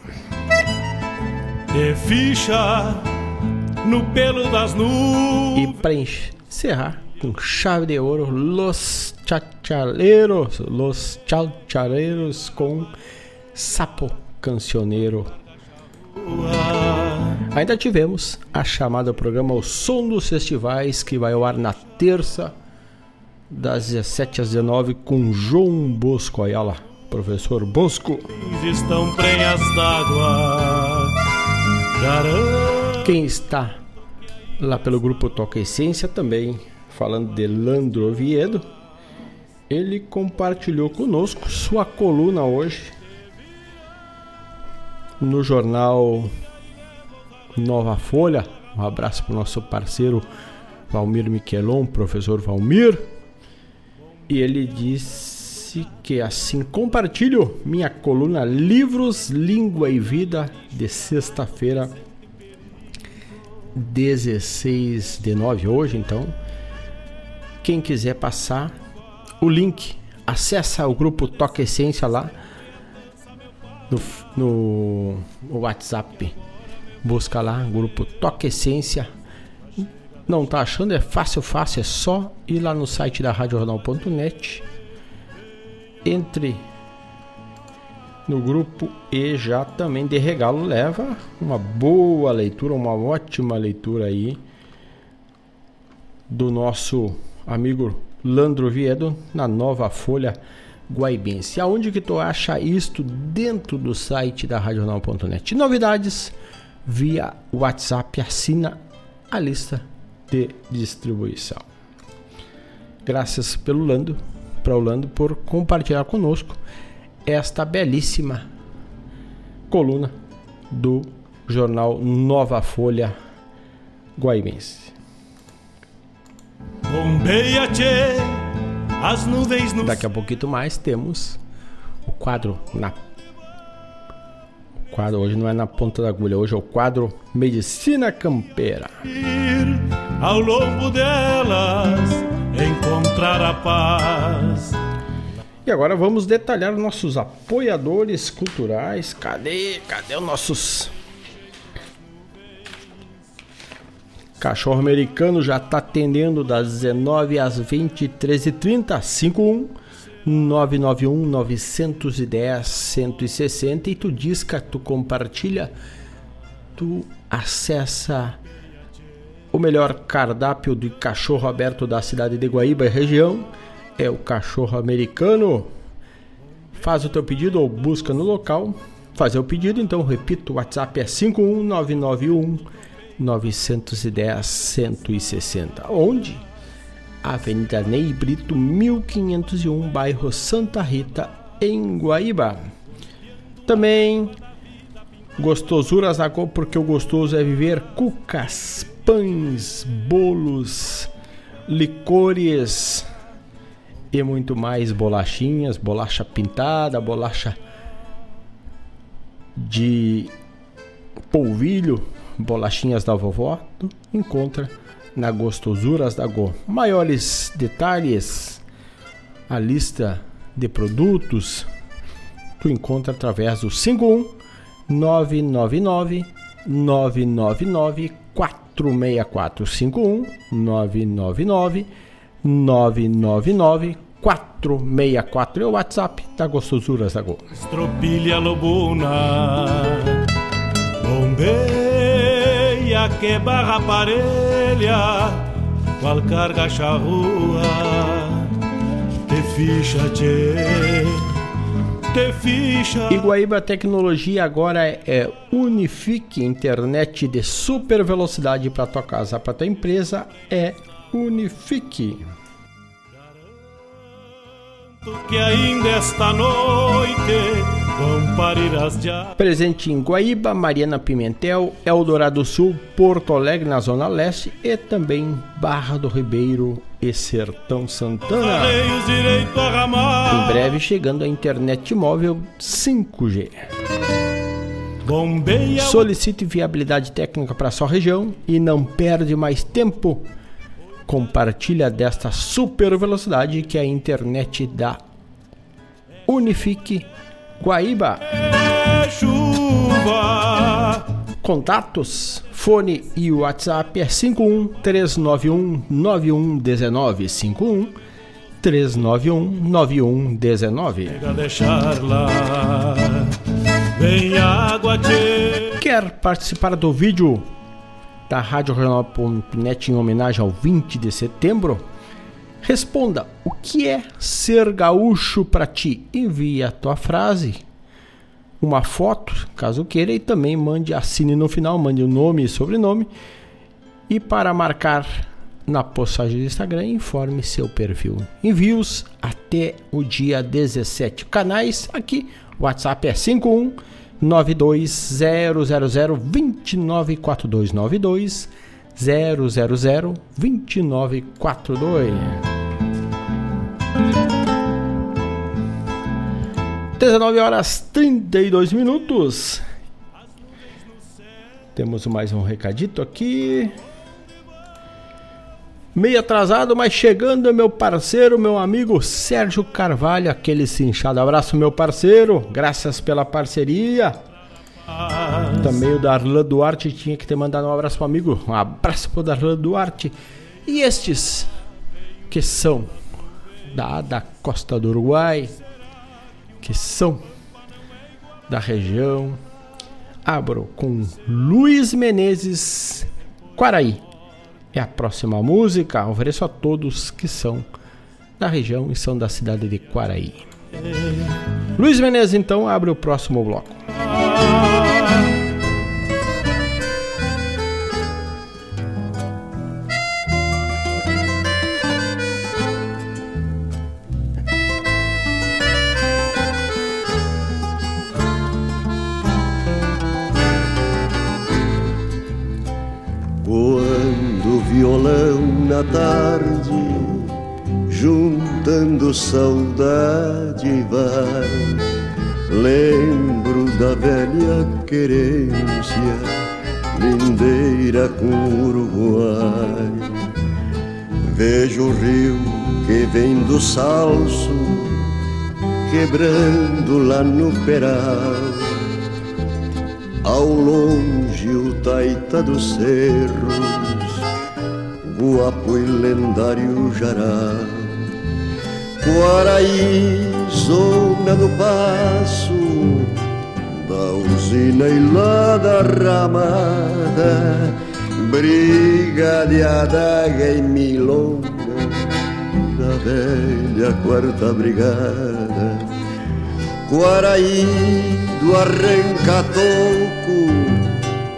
de ficha no pelo das nuvens. E para encerrar com chave de ouro, Los Chachaleros, Los Chachaleros com Sapo Cancioneiro. Ainda tivemos a chamada programa O Som dos Festivais, que vai ao ar na terça, das 17 às 19, com João Bosco Ayala, professor Bosco. Estão prenhas d'água. Quem está lá pelo grupo Toca Essência também, falando de Landro Oviedo, ele compartilhou conosco sua coluna hoje no jornal Nova Folha. Um abraço para o nosso parceiro Valmir Miquelon, professor Valmir. E ele disse que assim compartilho minha coluna Livros, Língua e Vida de sexta-feira, 16 de nove hoje, então. Quem quiser passar o link, acessa o grupo Toque Essência lá no, no WhatsApp. Busca lá, grupo Toque Essência. Não tá achando? É fácil, fácil. É só ir lá no site da RadioJornal.net. Entre no grupo e já também de regalo leva uma boa leitura, uma ótima leitura aí do nosso amigo Landro Viedo na nova Folha Guaibense. Aonde que tu acha isto dentro do site da Radional.net? Novidades via WhatsApp, assina a lista de distribuição. Graças pelo Lando, para o Lando por compartilhar conosco esta belíssima coluna do jornal Nova Folha Guaibense. Bombeia, tchê, as nuvens no Daqui a pouquinho mais temos o quadro na quadro hoje não é na ponta da agulha, hoje é o quadro Medicina Campeira. Ao longo delas encontrar a paz. E agora vamos detalhar nossos apoiadores culturais. Cadê? Cadê os nossos Cachorro americano já está atendendo das 19 às 23h30, 51 991 910 160 e tu disca, tu compartilha, tu acessa o melhor cardápio de cachorro aberto da cidade de Guaíba e região é o cachorro americano. Faz o teu pedido ou busca no local. Fazer o pedido, então repito, o WhatsApp é 51991 910 160. Onde? Avenida Ney Brito, 1501, bairro Santa Rita, em Guaíba. Também gostosuras da cor, porque o gostoso é viver cucas, pães, bolos, licores e muito mais bolachinhas, bolacha pintada, bolacha de polvilho, bolachinhas da vovó, encontra na Gostosuras da Go. Maiores detalhes, a lista de produtos, tu encontra através do 51 999 999 464 51 999 999 464 é o WhatsApp da Gostosuras da Go. Estropilha lobuna, que barra parelha, qual carga charrua, te ficha tchê, te ficha. Iguaíba Tecnologia agora é Unifique, internet de super velocidade para tua casa, para tua empresa é Unifique. Que ainda esta noite vão parir as Presente em Guaíba, Mariana Pimentel, Eldorado Sul, Porto Alegre na Zona Leste e também Barra do Ribeiro e Sertão Santana. Em breve chegando a internet móvel 5G. Bombeia. Solicite viabilidade técnica para sua região e não perde mais tempo. Compartilha desta super velocidade que é a internet da Unifique Guaíba. chuva contatos, fone e WhatsApp é 51 391 9119 51 391 9119. deixar lá, vem água que... Quer participar do vídeo da Rádio Regional.net em homenagem ao 20 de setembro? Responda: o que é ser gaúcho para ti? Envie a tua frase, uma foto, caso queira, e também mande assine no final, mande o nome e sobrenome. E para marcar na postagem do Instagram, informe seu perfil. Envios até o dia 17. Canais aqui, WhatsApp é 51 92000294292 0002942. 19 horas 32 minutos. Temos mais um recadito aqui. Meio atrasado, mas chegando, meu parceiro, meu amigo Sérgio Carvalho, aquele cinchado. Abraço, meu parceiro. Graças pela parceria. Também o Darlan Duarte tinha que ter mandado um abraço pro amigo. Um abraço pro Darlan Duarte. E estes que são da, da costa do Uruguai, que são da região. Abro com Luiz Menezes Quaraí. É a próxima música. Ofereço a todos que são da região e são da cidade de Quaraí. Luiz Menezes, então, abre o próximo bloco. Quando o violão na tarde, juntando saudade vai, lembro da velha querência, lindeira com Uruguai. Vejo o rio que vem do salso, quebrando lá no peral ao longe o taita dos cerros, guapo e lendário jará. Quaraí, zona do passo, da usina e lá da ramada, briga de adaga e milonga, da velha quarta brigada. Quaraí do arranca-toco,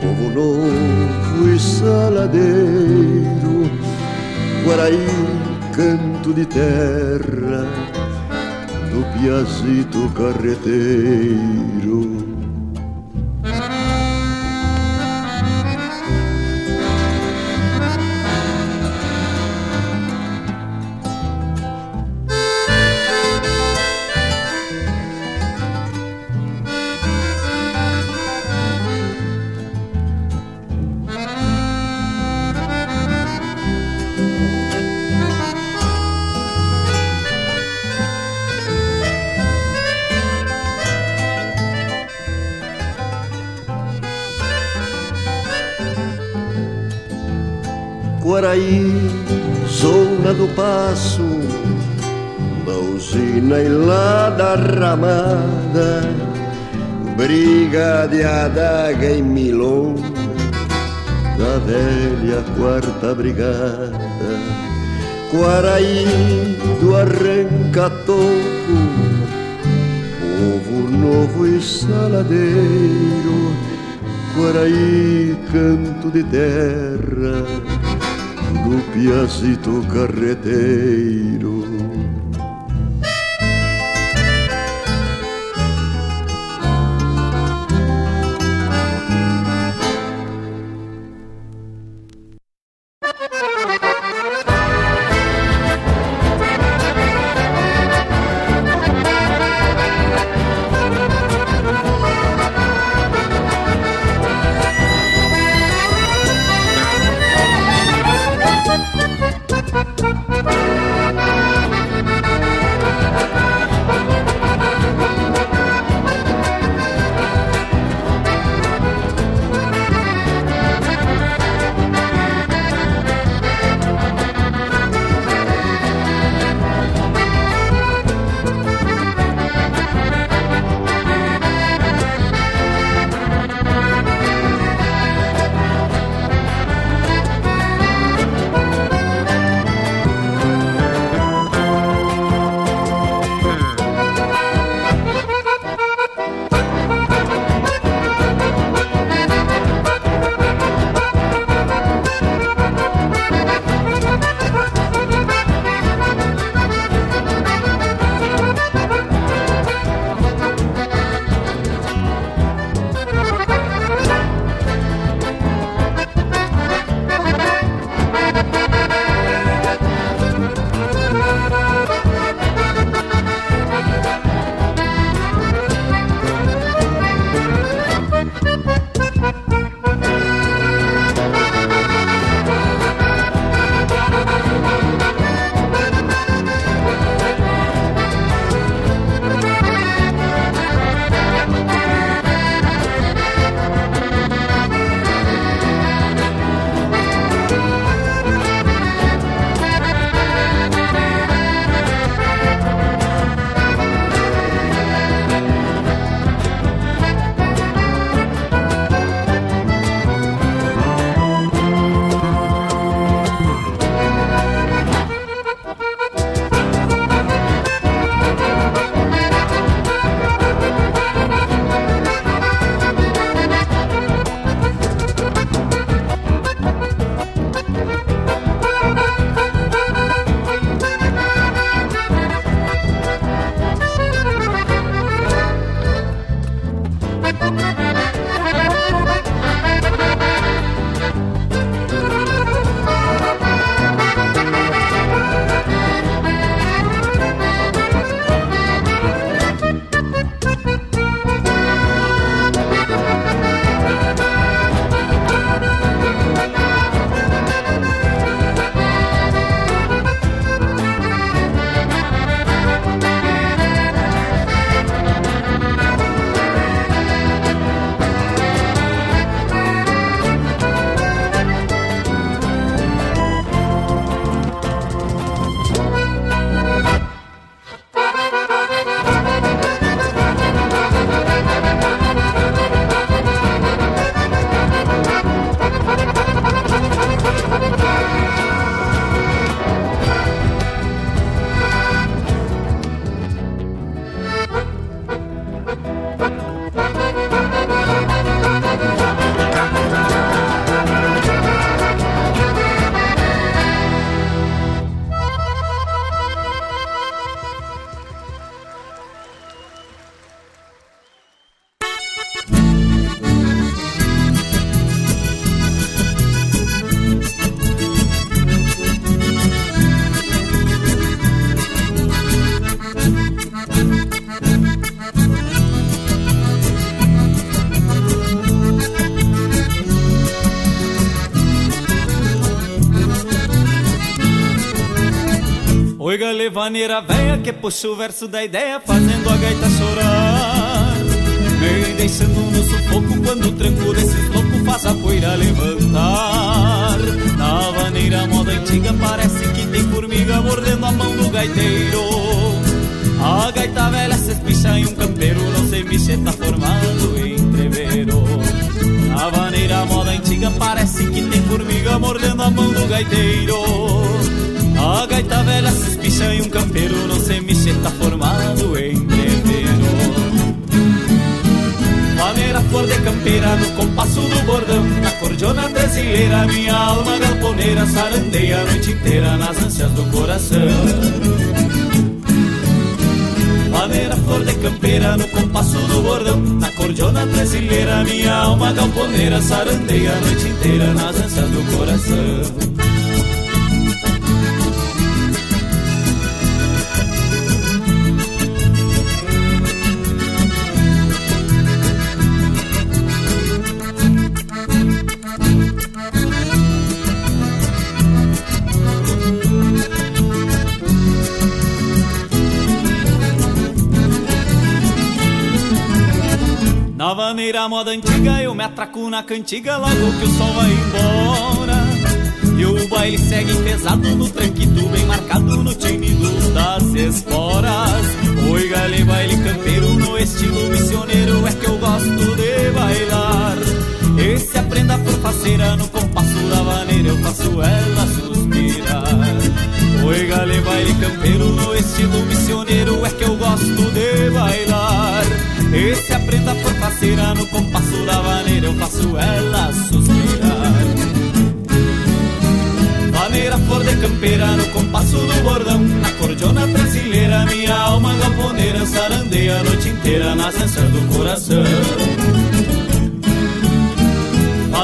povo novo e saladeiro, Guaraí, canto de terra, do piazito carreteiro. Da ramada, briga de adaga e milonga, da velha quarta brigada. Quaraí do arranca-toco, povo novo e saladeiro, Quaraí, canto de terra do piazito carreteiro. Oi, galevaneira velha que puxa o verso da ideia fazendo a gaita chorar. Me deixando no sufoco quando o tranco desses loucos faz a poeira levantar. Na vaneira moda antiga parece que tem formiga mordendo a mão do gaiteiro. A gaita velha se espicha em um campeiro, não sei mexer, tá formado entreveiro. Na vaneira moda antiga parece que tem formiga mordendo a mão do gaiteiro. A gaita velha se espicha em um campeiro, não sei mexer, tá formado em entreveiro. Maneira flor de campeira no compasso do bordão Na cordiona brasileira minha alma galponeira Sarandeia a noite inteira nas ânsias do coração Maneira flor de campeira no compasso do bordão Na cordiona brasileira minha alma galponeira Sarandeia a noite inteira nas ânsias do coração Na vaneira moda antiga eu me atraco na cantiga logo que o sol vai embora. E o baile segue pesado no tranquito bem marcado no tímido das esporas. Oi gale baile campeiro no estilo missioneiro é que eu gosto de bailar. Esse aprenda por faceira no compasso da vaneira eu faço ela suspirar. Oi gale baile campeiro no estilo missioneiro é que eu gosto de bailar. Esse aprenda por faceira no compasso da vaneira eu faço ela suspirar. Vaneira flor de campeira no compasso do bordão Na cordiona brasileira minha alma galponeira Sarandeia a noite inteira nas ânsias do coração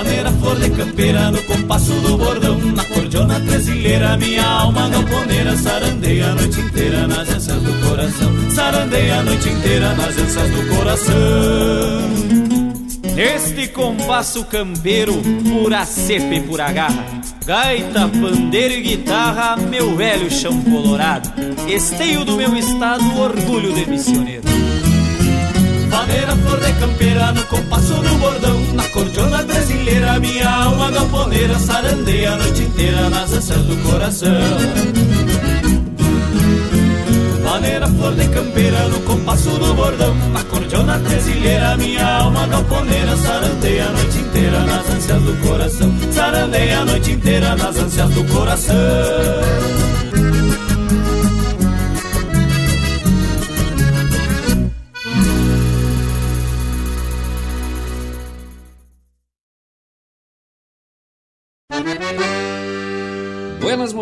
Maneira flor de campeira no compasso do bordão Na cordiona brasileira minha alma galponeira Sarandeia a noite inteira nas ânsias do coração. Sarandeia a noite inteira nas ânsias do coração. Neste compasso campeiro, pura cepa e pura garra Gaita, pandeiro e guitarra, meu velho chão colorado Esteio do meu estado, orgulho de missioneiro Maneira flor de campeira no compasso do bordão. Na cordiona brasileira minha alma galponeira Sarandeia a noite inteira nas ânsias do coração. Maneira flor de campeira no compasso do bordão. Na cordiona brasileira minha alma galponeira Sarandeia a noite inteira nas ânsias do coração. Sarandeia a noite inteira nas ânsias do coração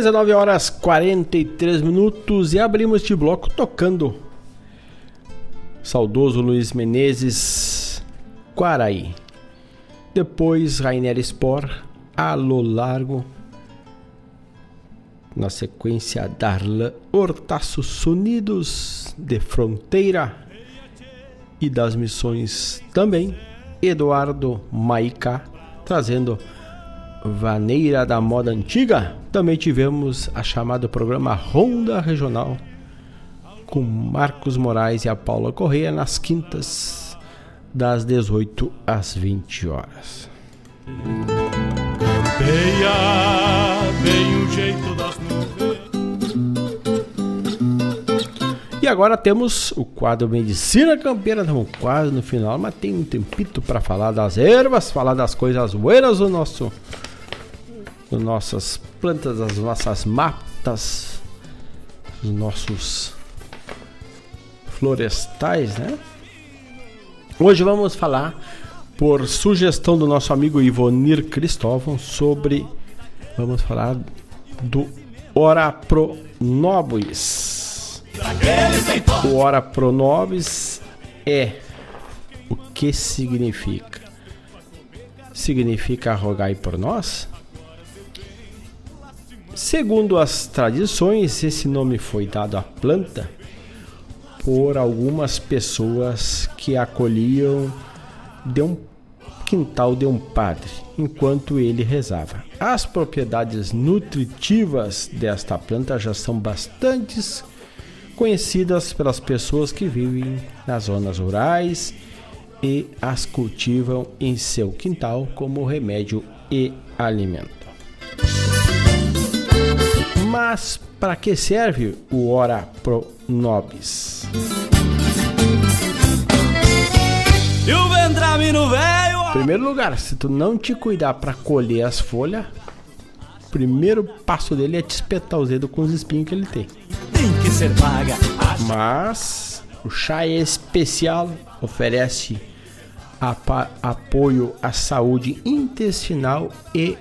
Boa. Dezenove horas 43 minutos e abrimos este bloco tocando saudoso Luiz Menezes Quaraí. Depois Rainer Spor, Alô Largo, na sequência Darlan Hortaço Sonidos de Fronteira e das missões também Eduardo Maica trazendo Vaneira da Moda Antiga. Também tivemos a chamada programa Ronda Regional com Marcos Moraes e a Paula Correia nas quintas das 18 às 20 horas. E agora temos o quadro Medicina Campeira, estamos quase no final, mas tem um tempito para falar das ervas, falar das coisas buenas do nosso das nossas plantas, das nossas matas, dos nossos florestais, né? Hoje vamos falar, por sugestão do nosso amigo Ivonir Cristóvão, sobre. Vamos falar do Ora Pro Nobis. O Ora Pro Nobis é o que significa? Significa rogai por nós? Segundo as tradições, esse nome foi dado à planta por algumas pessoas que acolhiam de um quintal de um padre enquanto ele rezava. As propriedades nutritivas desta planta já são bastante conhecidas pelas pessoas que vivem nas zonas rurais e as cultivam em seu quintal como remédio e alimento. Mas para que serve o Ora Pro Nobis? E o Vendramino velho. Primeiro lugar, se tu não te cuidar para colher as folhas, o primeiro passo dele é te espetar os dedos com os espinhos que ele tem. Tem que ser paga. Mas o chá é especial, oferece apoio à saúde intestinal e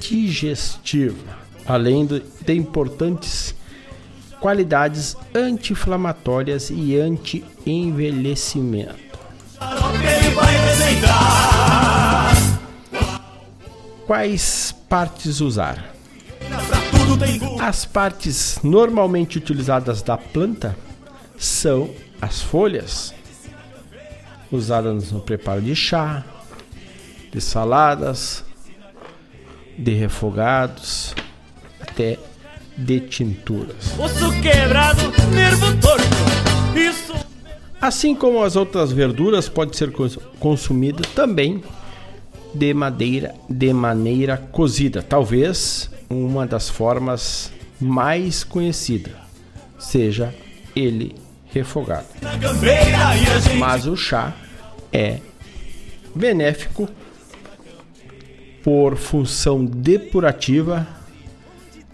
digestiva, além de importantes qualidades anti-inflamatórias e anti-envelhecimento. Quais partes usar? As partes normalmente utilizadas da planta são as folhas, usadas no preparo de chá, de saladas, de refogados, até de tinturas. Assim como as outras verduras, pode ser consumida também de madeira, de maneira cozida, talvez uma das formas mais conhecida seja ele refogado. Mas o chá é benéfico por função depurativa,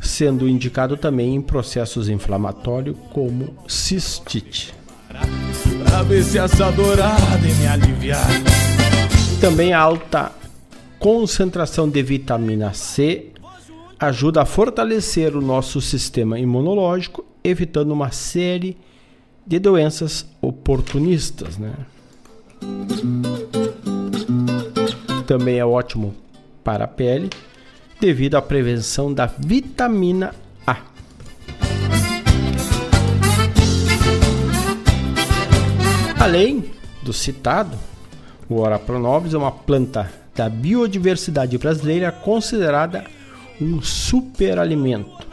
sendo indicado também em processos inflamatórios como cistite. Pra ver se essa dourada me aliviar. Também a alta concentração de vitamina C ajuda a fortalecer o nosso sistema imunológico, evitando uma série de doenças oportunistas, né? Também é ótimo para a pele devido à prevenção da vitamina A. Além do citado, o Ora Pronobis é uma planta da biodiversidade brasileira considerada um superalimento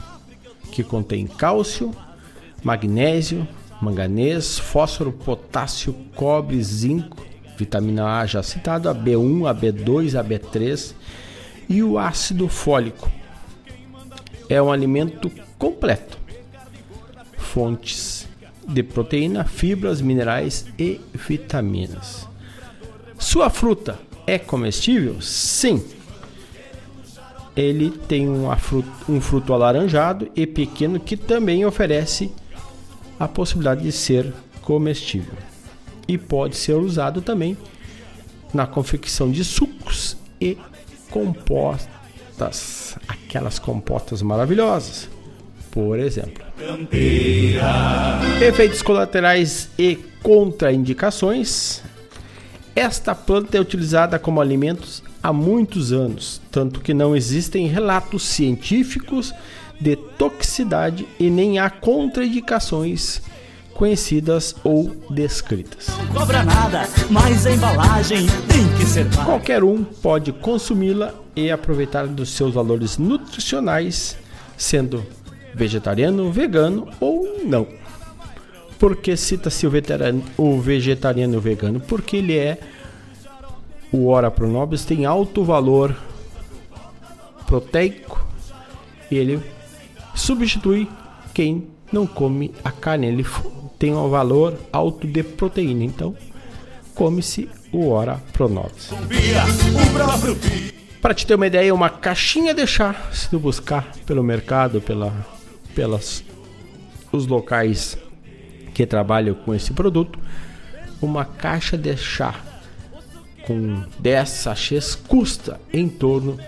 que contém cálcio, magnésio, manganês, fósforo, potássio, cobre, zinco, vitamina A já citado, a B1, a B2, a B3 e o ácido fólico. É um alimento completo. Fontes de proteína, fibras, minerais e vitaminas. Sua fruta é comestível? Sim. Ele tem fruta, um fruto alaranjado e pequeno que também oferece a possibilidade de ser comestível. E pode ser usado também na confecção de sucos e compostas, aquelas compostas maravilhosas. Por exemplo, efeitos colaterais e contraindicações. Esta planta é utilizada como alimentos há muitos anos, tanto que não existem relatos científicos de toxicidade e nem há contraindicações conhecidas ou descritas. Não cobra nada, mas a embalagem tem que ser paga. Qualquer um pode consumi-la e aproveitar dos seus valores nutricionais, sendo vegetariano, vegano ou não. Por que cita-se o, o vegetariano vegano? Porque ele é o Ora Pronobis tem alto valor proteico e ele substitui quem não come a carne. Ele tem um valor alto de proteína. Então, come-se o Ora Pronobis. Para te ter uma ideia, uma caixinha de chá, se tu buscar pelo mercado, pela, pelas os locais que trabalham com esse produto, uma caixa de chá com 10 sachês custa em torno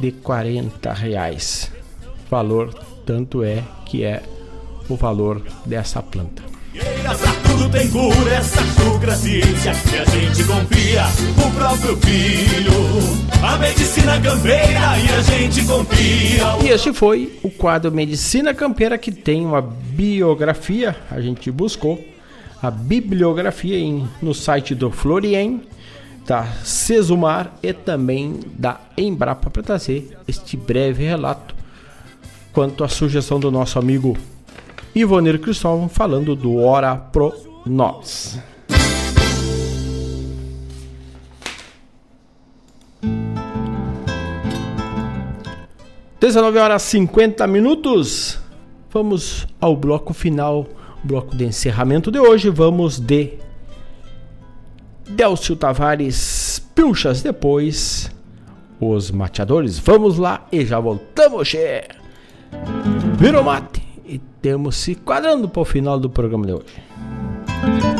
de 40 reais. Valor tanto é que é o valor dessa planta. Tem cura, essa chucra ciência que a gente confia o próprio filho. A medicina campeira e a gente confia. E este foi o quadro Medicina Campeira que tem uma biografia, a gente buscou a bibliografia em, no site do Florien, da Cesumar e também da Embrapa para trazer este breve relato quanto à sugestão do nosso amigo Ivonir Cristóvão falando do Ora Pro Nós. Dezenove horas 50 minutos. Vamos ao bloco final, bloco de encerramento de hoje. Vamos de Delcio Tavares Pilchas, depois os mateadores. Vamos lá e já voltamos, che. Virou mate e temos se quadrando para o final do programa de hoje. Não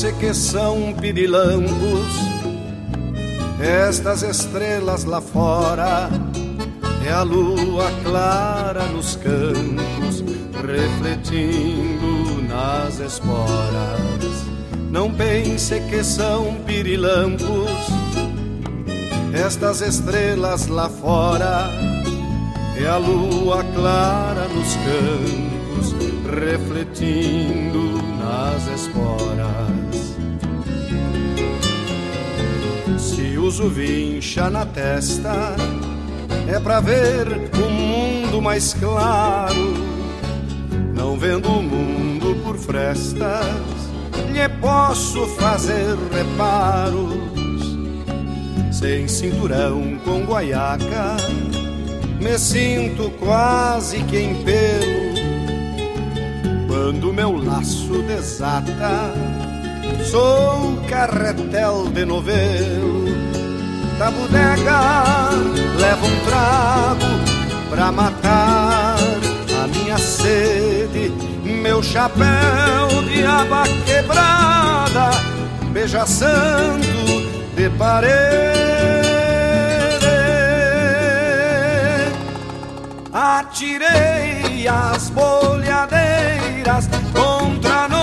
pense que são pirilampos estas estrelas lá fora. É a lua clara nos campos, refletindo nas esporas. Não pense que são pirilampos estas estrelas lá fora. É a lua clara nos campos, refletindo nas esporas. Se uso vincha na testa, é pra ver o mundo mais claro. Não vendo o mundo por frestas, lhe posso fazer reparos. Sem cinturão com guaiaca, me sinto quase que em pelo quando meu laço desata. Sou carretel de novelo da bodega, levo um trago pra matar a minha sede. Meu chapéu de aba quebrada, beija santo de parede. Atirei as bolhadeiras contra que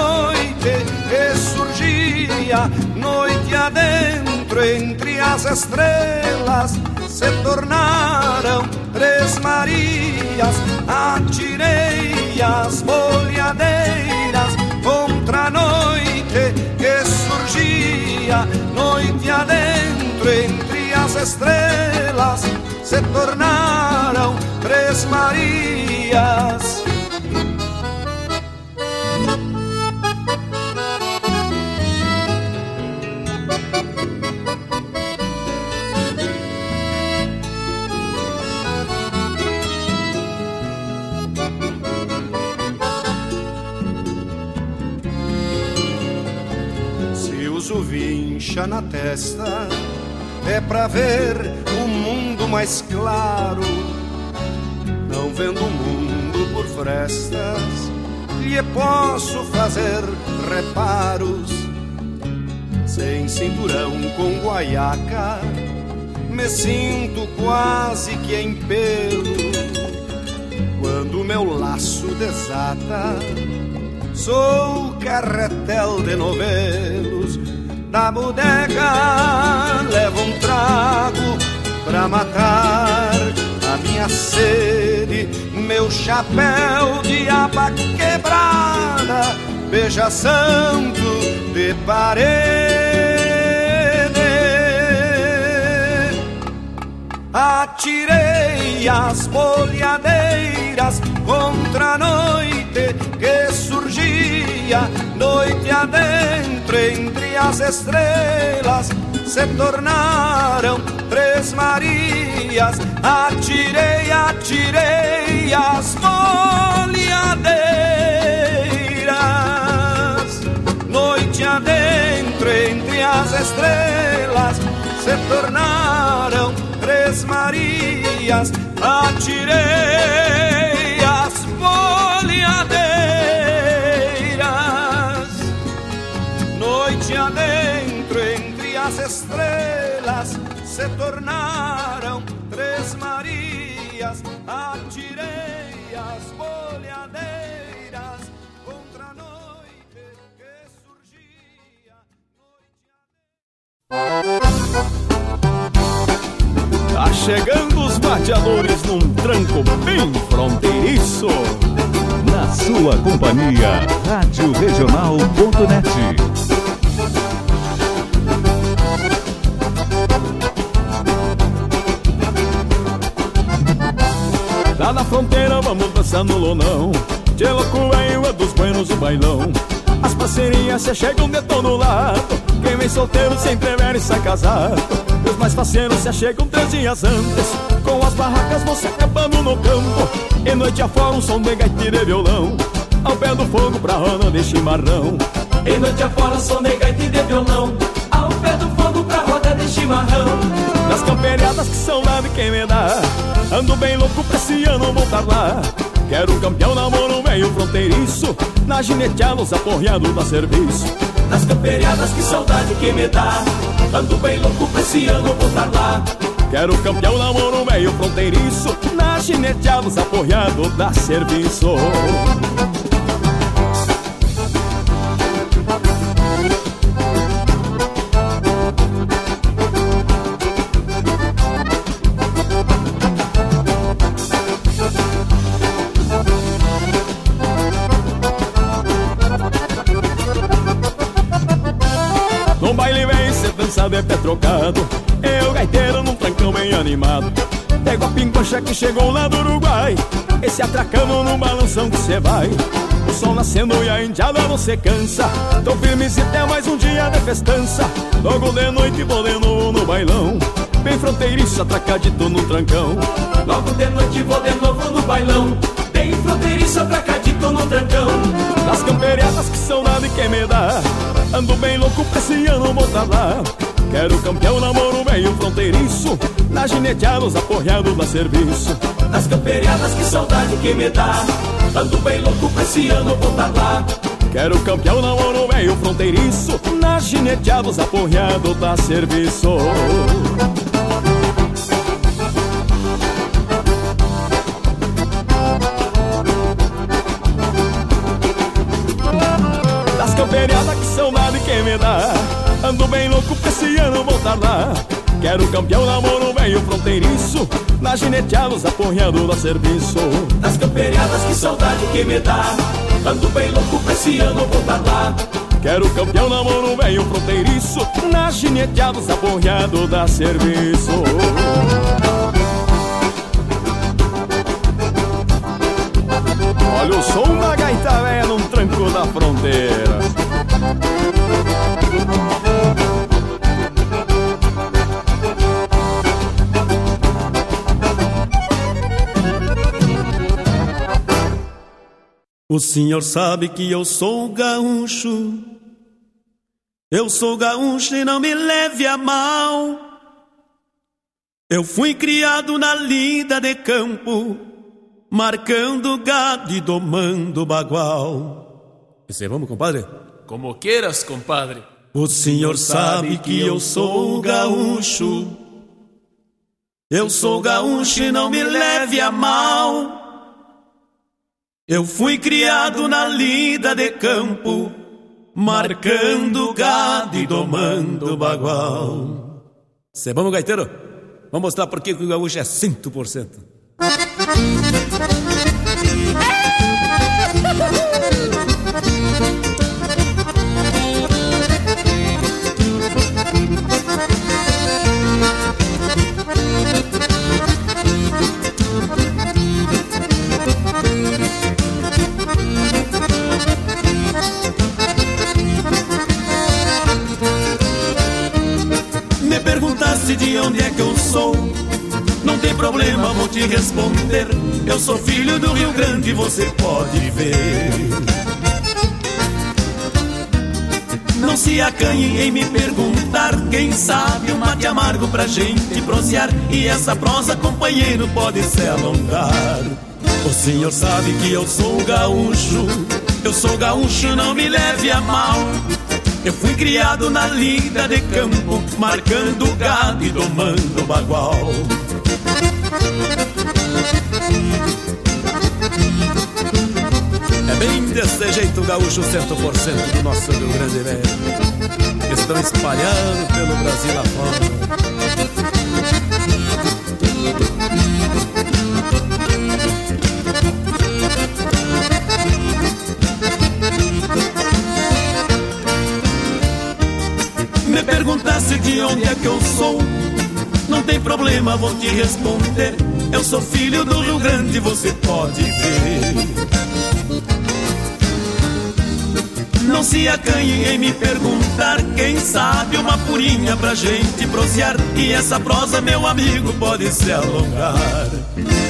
surgia, noite adentro entre as estrelas se tornaram três Marias. Atirei as bolhadeiras contra a noite que surgia, noite adentro entre as estrelas se tornaram três Marias. Vincha na testa, é pra ver o mundo mais claro. Não vendo o mundo por frestas, lhe posso fazer reparos. Sem cinturão com guaiaca, me sinto quase que em pelo. Quando meu laço desata, sou carretel de novelos da bodega levo um trago pra matar a minha sede, meu chapéu de aba quebrada, beija santo de parede. Atirei as bolhadeiras contra a noite que surgiu sereia, noite adentro entre as estrelas se tornaram três Marias. Atirei, atirei as folhadeiras. Noite adentro entre as estrelas se tornaram três Marias. Atirei as folhadeiras. Noite adentro entre as estrelas se tornaram três Marias. Atirei as folhadeiras contra a noite que surgia. Tá chegando os mateadores num tranco bem fronteiriço. Na sua companhia, Rádio Regional.net. Lá na fronteira vamos dançar no lonão. De louco é dos buenos o bailão. As parceirinhas se chegam de todo lado. Quem vem solteiro se entrevera e sai casado. Os mais faceiros se chegam três dias antes. Com as barracas vão se acabando no campo. E noite afora um som de gaiteira e violão. Ao pé do fogo pra roda de chimarrão E noite afora som de gaita de violão. Ao pé do chimarrão Nas camperiadas que saudade quem me dá Ando bem louco pra esse ano voltar lá. Quero campeão namoro meio fronteiriço Na gineteados aporreado da serviço. Nas camperiadas que saudade que me dá Ando bem louco pra esse ano voltar lá. Quero campeão namoro meio fronteiriço Na gineteados aporreado da serviço trocado Eu gaiteiro num trancão bem animado. Pego a pincocha que chegou lá do Uruguai. Esse atracando num balanção que cê vai. O sol nascendo e a indiada você cansa. Tô firme se até mais um dia de festança. Logo de noite vou de novo no bailão. Bem fronteiriço, atracadito num trancão. Logo de noite vou de novo no bailão. Bem fronteiriço, atracadito no trancão. Nas camperiadas que são nada e quem me dá. Ando bem louco pra esse ano voltar lá Quero campeão namoro meio fronteiriço. Na gineteados aporreado da serviço. Nas camperiadas que saudade que me dá. Ando bem louco pra esse ano voltar lá. Quero campeão namoro meio fronteiriço. Na gineteados aporreado da serviço. Das camperiadas que são nada e quem me dá Ando bem louco pra esse ano voltar lá. Quero campeão namoro meio fronteiriço. Na gineteados aporreado da serviço. Das camperiadas que saudade que me dá. Ando bem louco pra esse ano voltar lá. Quero campeão namoro meio fronteiriço. Na gineteados aporreado da serviço. Olha o som da gaita véia num tranco da fronteira O senhor sabe que eu sou gaúcho. Eu sou gaúcho e não me leve a mal. Eu fui criado na lida de campo, marcando gado e domando bagual. Esse vamos, compadre? Como queiras, compadre. O senhor sabe que eu sou gaúcho. Eu sou gaúcho e não me leve a mal. Eu fui criado na lida de campo, marcando gado e domando bagual. Cê vamos, gaiteiro? Vamos mostrar por que o gaúcho é 100%. perguntasse de onde é que eu sou, não tem problema, vou te responder. Eu sou filho do Rio Grande, você pode ver. Não se acanhe em me perguntar, quem sabe um mate amargo pra gente prosear. E essa prosa, companheiro, pode se alongar. O senhor sabe que eu sou gaúcho, eu sou gaúcho, não me leve a mal. Eu fui criado na lida de campo, marcando gado e domando bagual. É bem desse jeito gaúcho 100% do nosso Rio Grande Velho. Estão espalhados pelo Brasil afora. De onde é que eu sou, não tem problema, vou te responder. Eu sou filho do Rio Grande, você pode ver. Não se acanhe em me perguntar, quem sabe uma purinha pra gente prosear. E essa prosa, meu amigo, pode se alongar.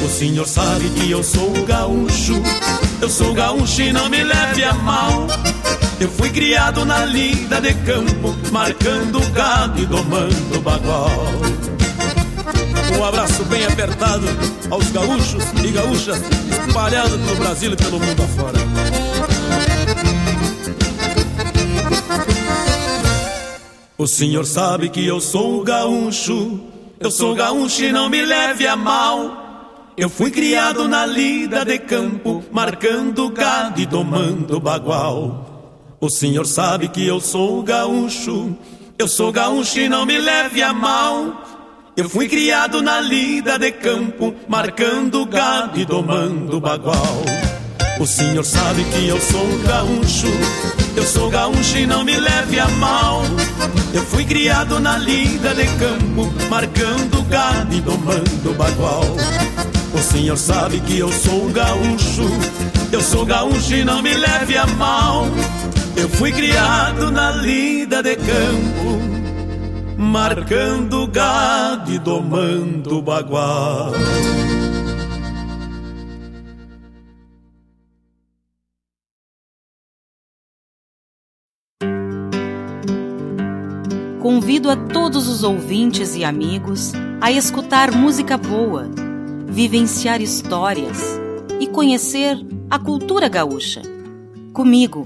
O senhor sabe que eu sou gaúcho, eu sou gaúcho e não me leve a mal. Eu fui criado na lida de campo, marcando gado e domando bagual. Um abraço bem apertado aos gaúchos e gaúchas espalhados pelo Brasil e pelo mundo afora. O senhor sabe que eu sou gaúcho, eu sou gaúcho e não me leve a mal. Eu fui criado na lida de campo, marcando gado e domando bagual. O senhor sabe que eu sou gaúcho, eu sou gaúcho e não me leve a mal. Eu fui criado na lida de campo, marcando gado e domando bagual. O senhor sabe que eu sou gaúcho, eu sou gaúcho e não me leve a mal. Eu fui criado na lida de campo, marcando gado e domando bagual. O senhor sabe que eu sou gaúcho, eu sou gaúcho e não me leve a mal. Eu fui criado na lida de campo, marcando gado e domando bagual. Convido a todos os ouvintes e amigos a escutar música boa, vivenciar histórias e conhecer a cultura gaúcha. Comigo,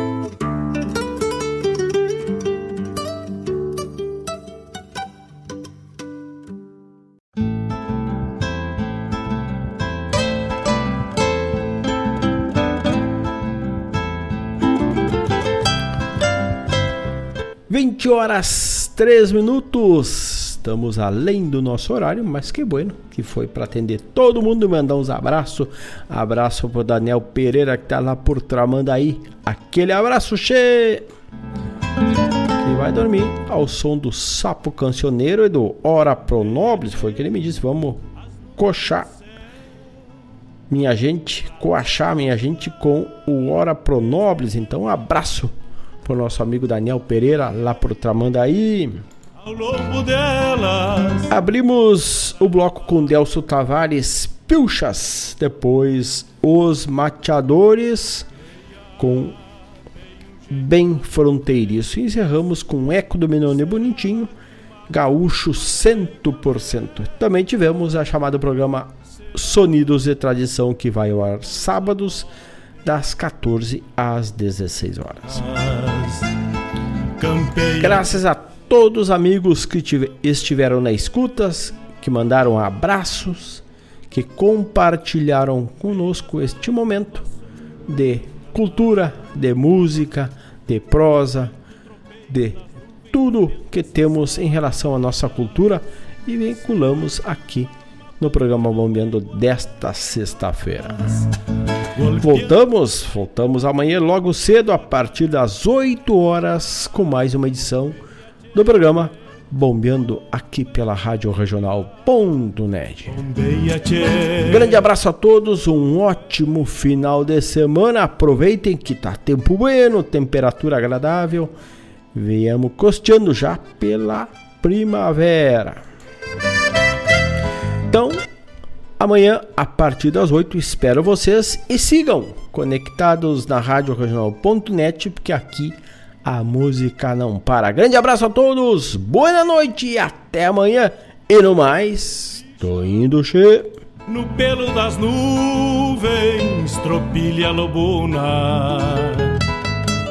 Horas três minutos. Estamos além do nosso horário, mas que bueno, que foi para atender todo mundo e mandar uns abraços. Abraço pro Daniel Pereira que tá lá por Tramandaí. Aquele abraço, che! Que vai dormir ao som do Sapo Cancioneiro e do Ora Pro Nobles. Foi que ele me disse: vamos coxar minha gente, coachar minha gente com o Ora Pro Nobles. Então, um abraço pro nosso amigo Daniel Pereira lá pro Tramandaí. Ao longo delas. Abrimos o bloco com Delcio Tavares Pilchas, depois Os Mateadores com Bem Fronteiriço. E encerramos com Eco do Menone Bonitinho, Gaúcho 100%. Também tivemos a chamada programa Sonidos de Tradição que vai ao ar sábados das 14 às 16 horas. Graças a todos os amigos que estiveram na escutas, que mandaram abraços, que compartilharam conosco este momento de cultura, de música, de prosa, de tudo que temos em relação à nossa cultura e vinculamos aqui no programa Bombeando desta sexta-feira. Voltamos, voltamos amanhã logo cedo a partir das 8 horas com mais uma edição do programa bombeando aqui pela Rádio Regional.net. Grande abraço a todos, um ótimo final de semana. Aproveitem que tá tempo bueno, temperatura agradável. Venhamos costeando já pela primavera. Então, amanhã, a partir das 8, espero vocês e sigam conectados na Rádio Regional.net, porque aqui a música não para. Grande abraço a todos, boa noite e até amanhã. E no mais, tô indo che. No pelo das nuvens, tropilha lobuna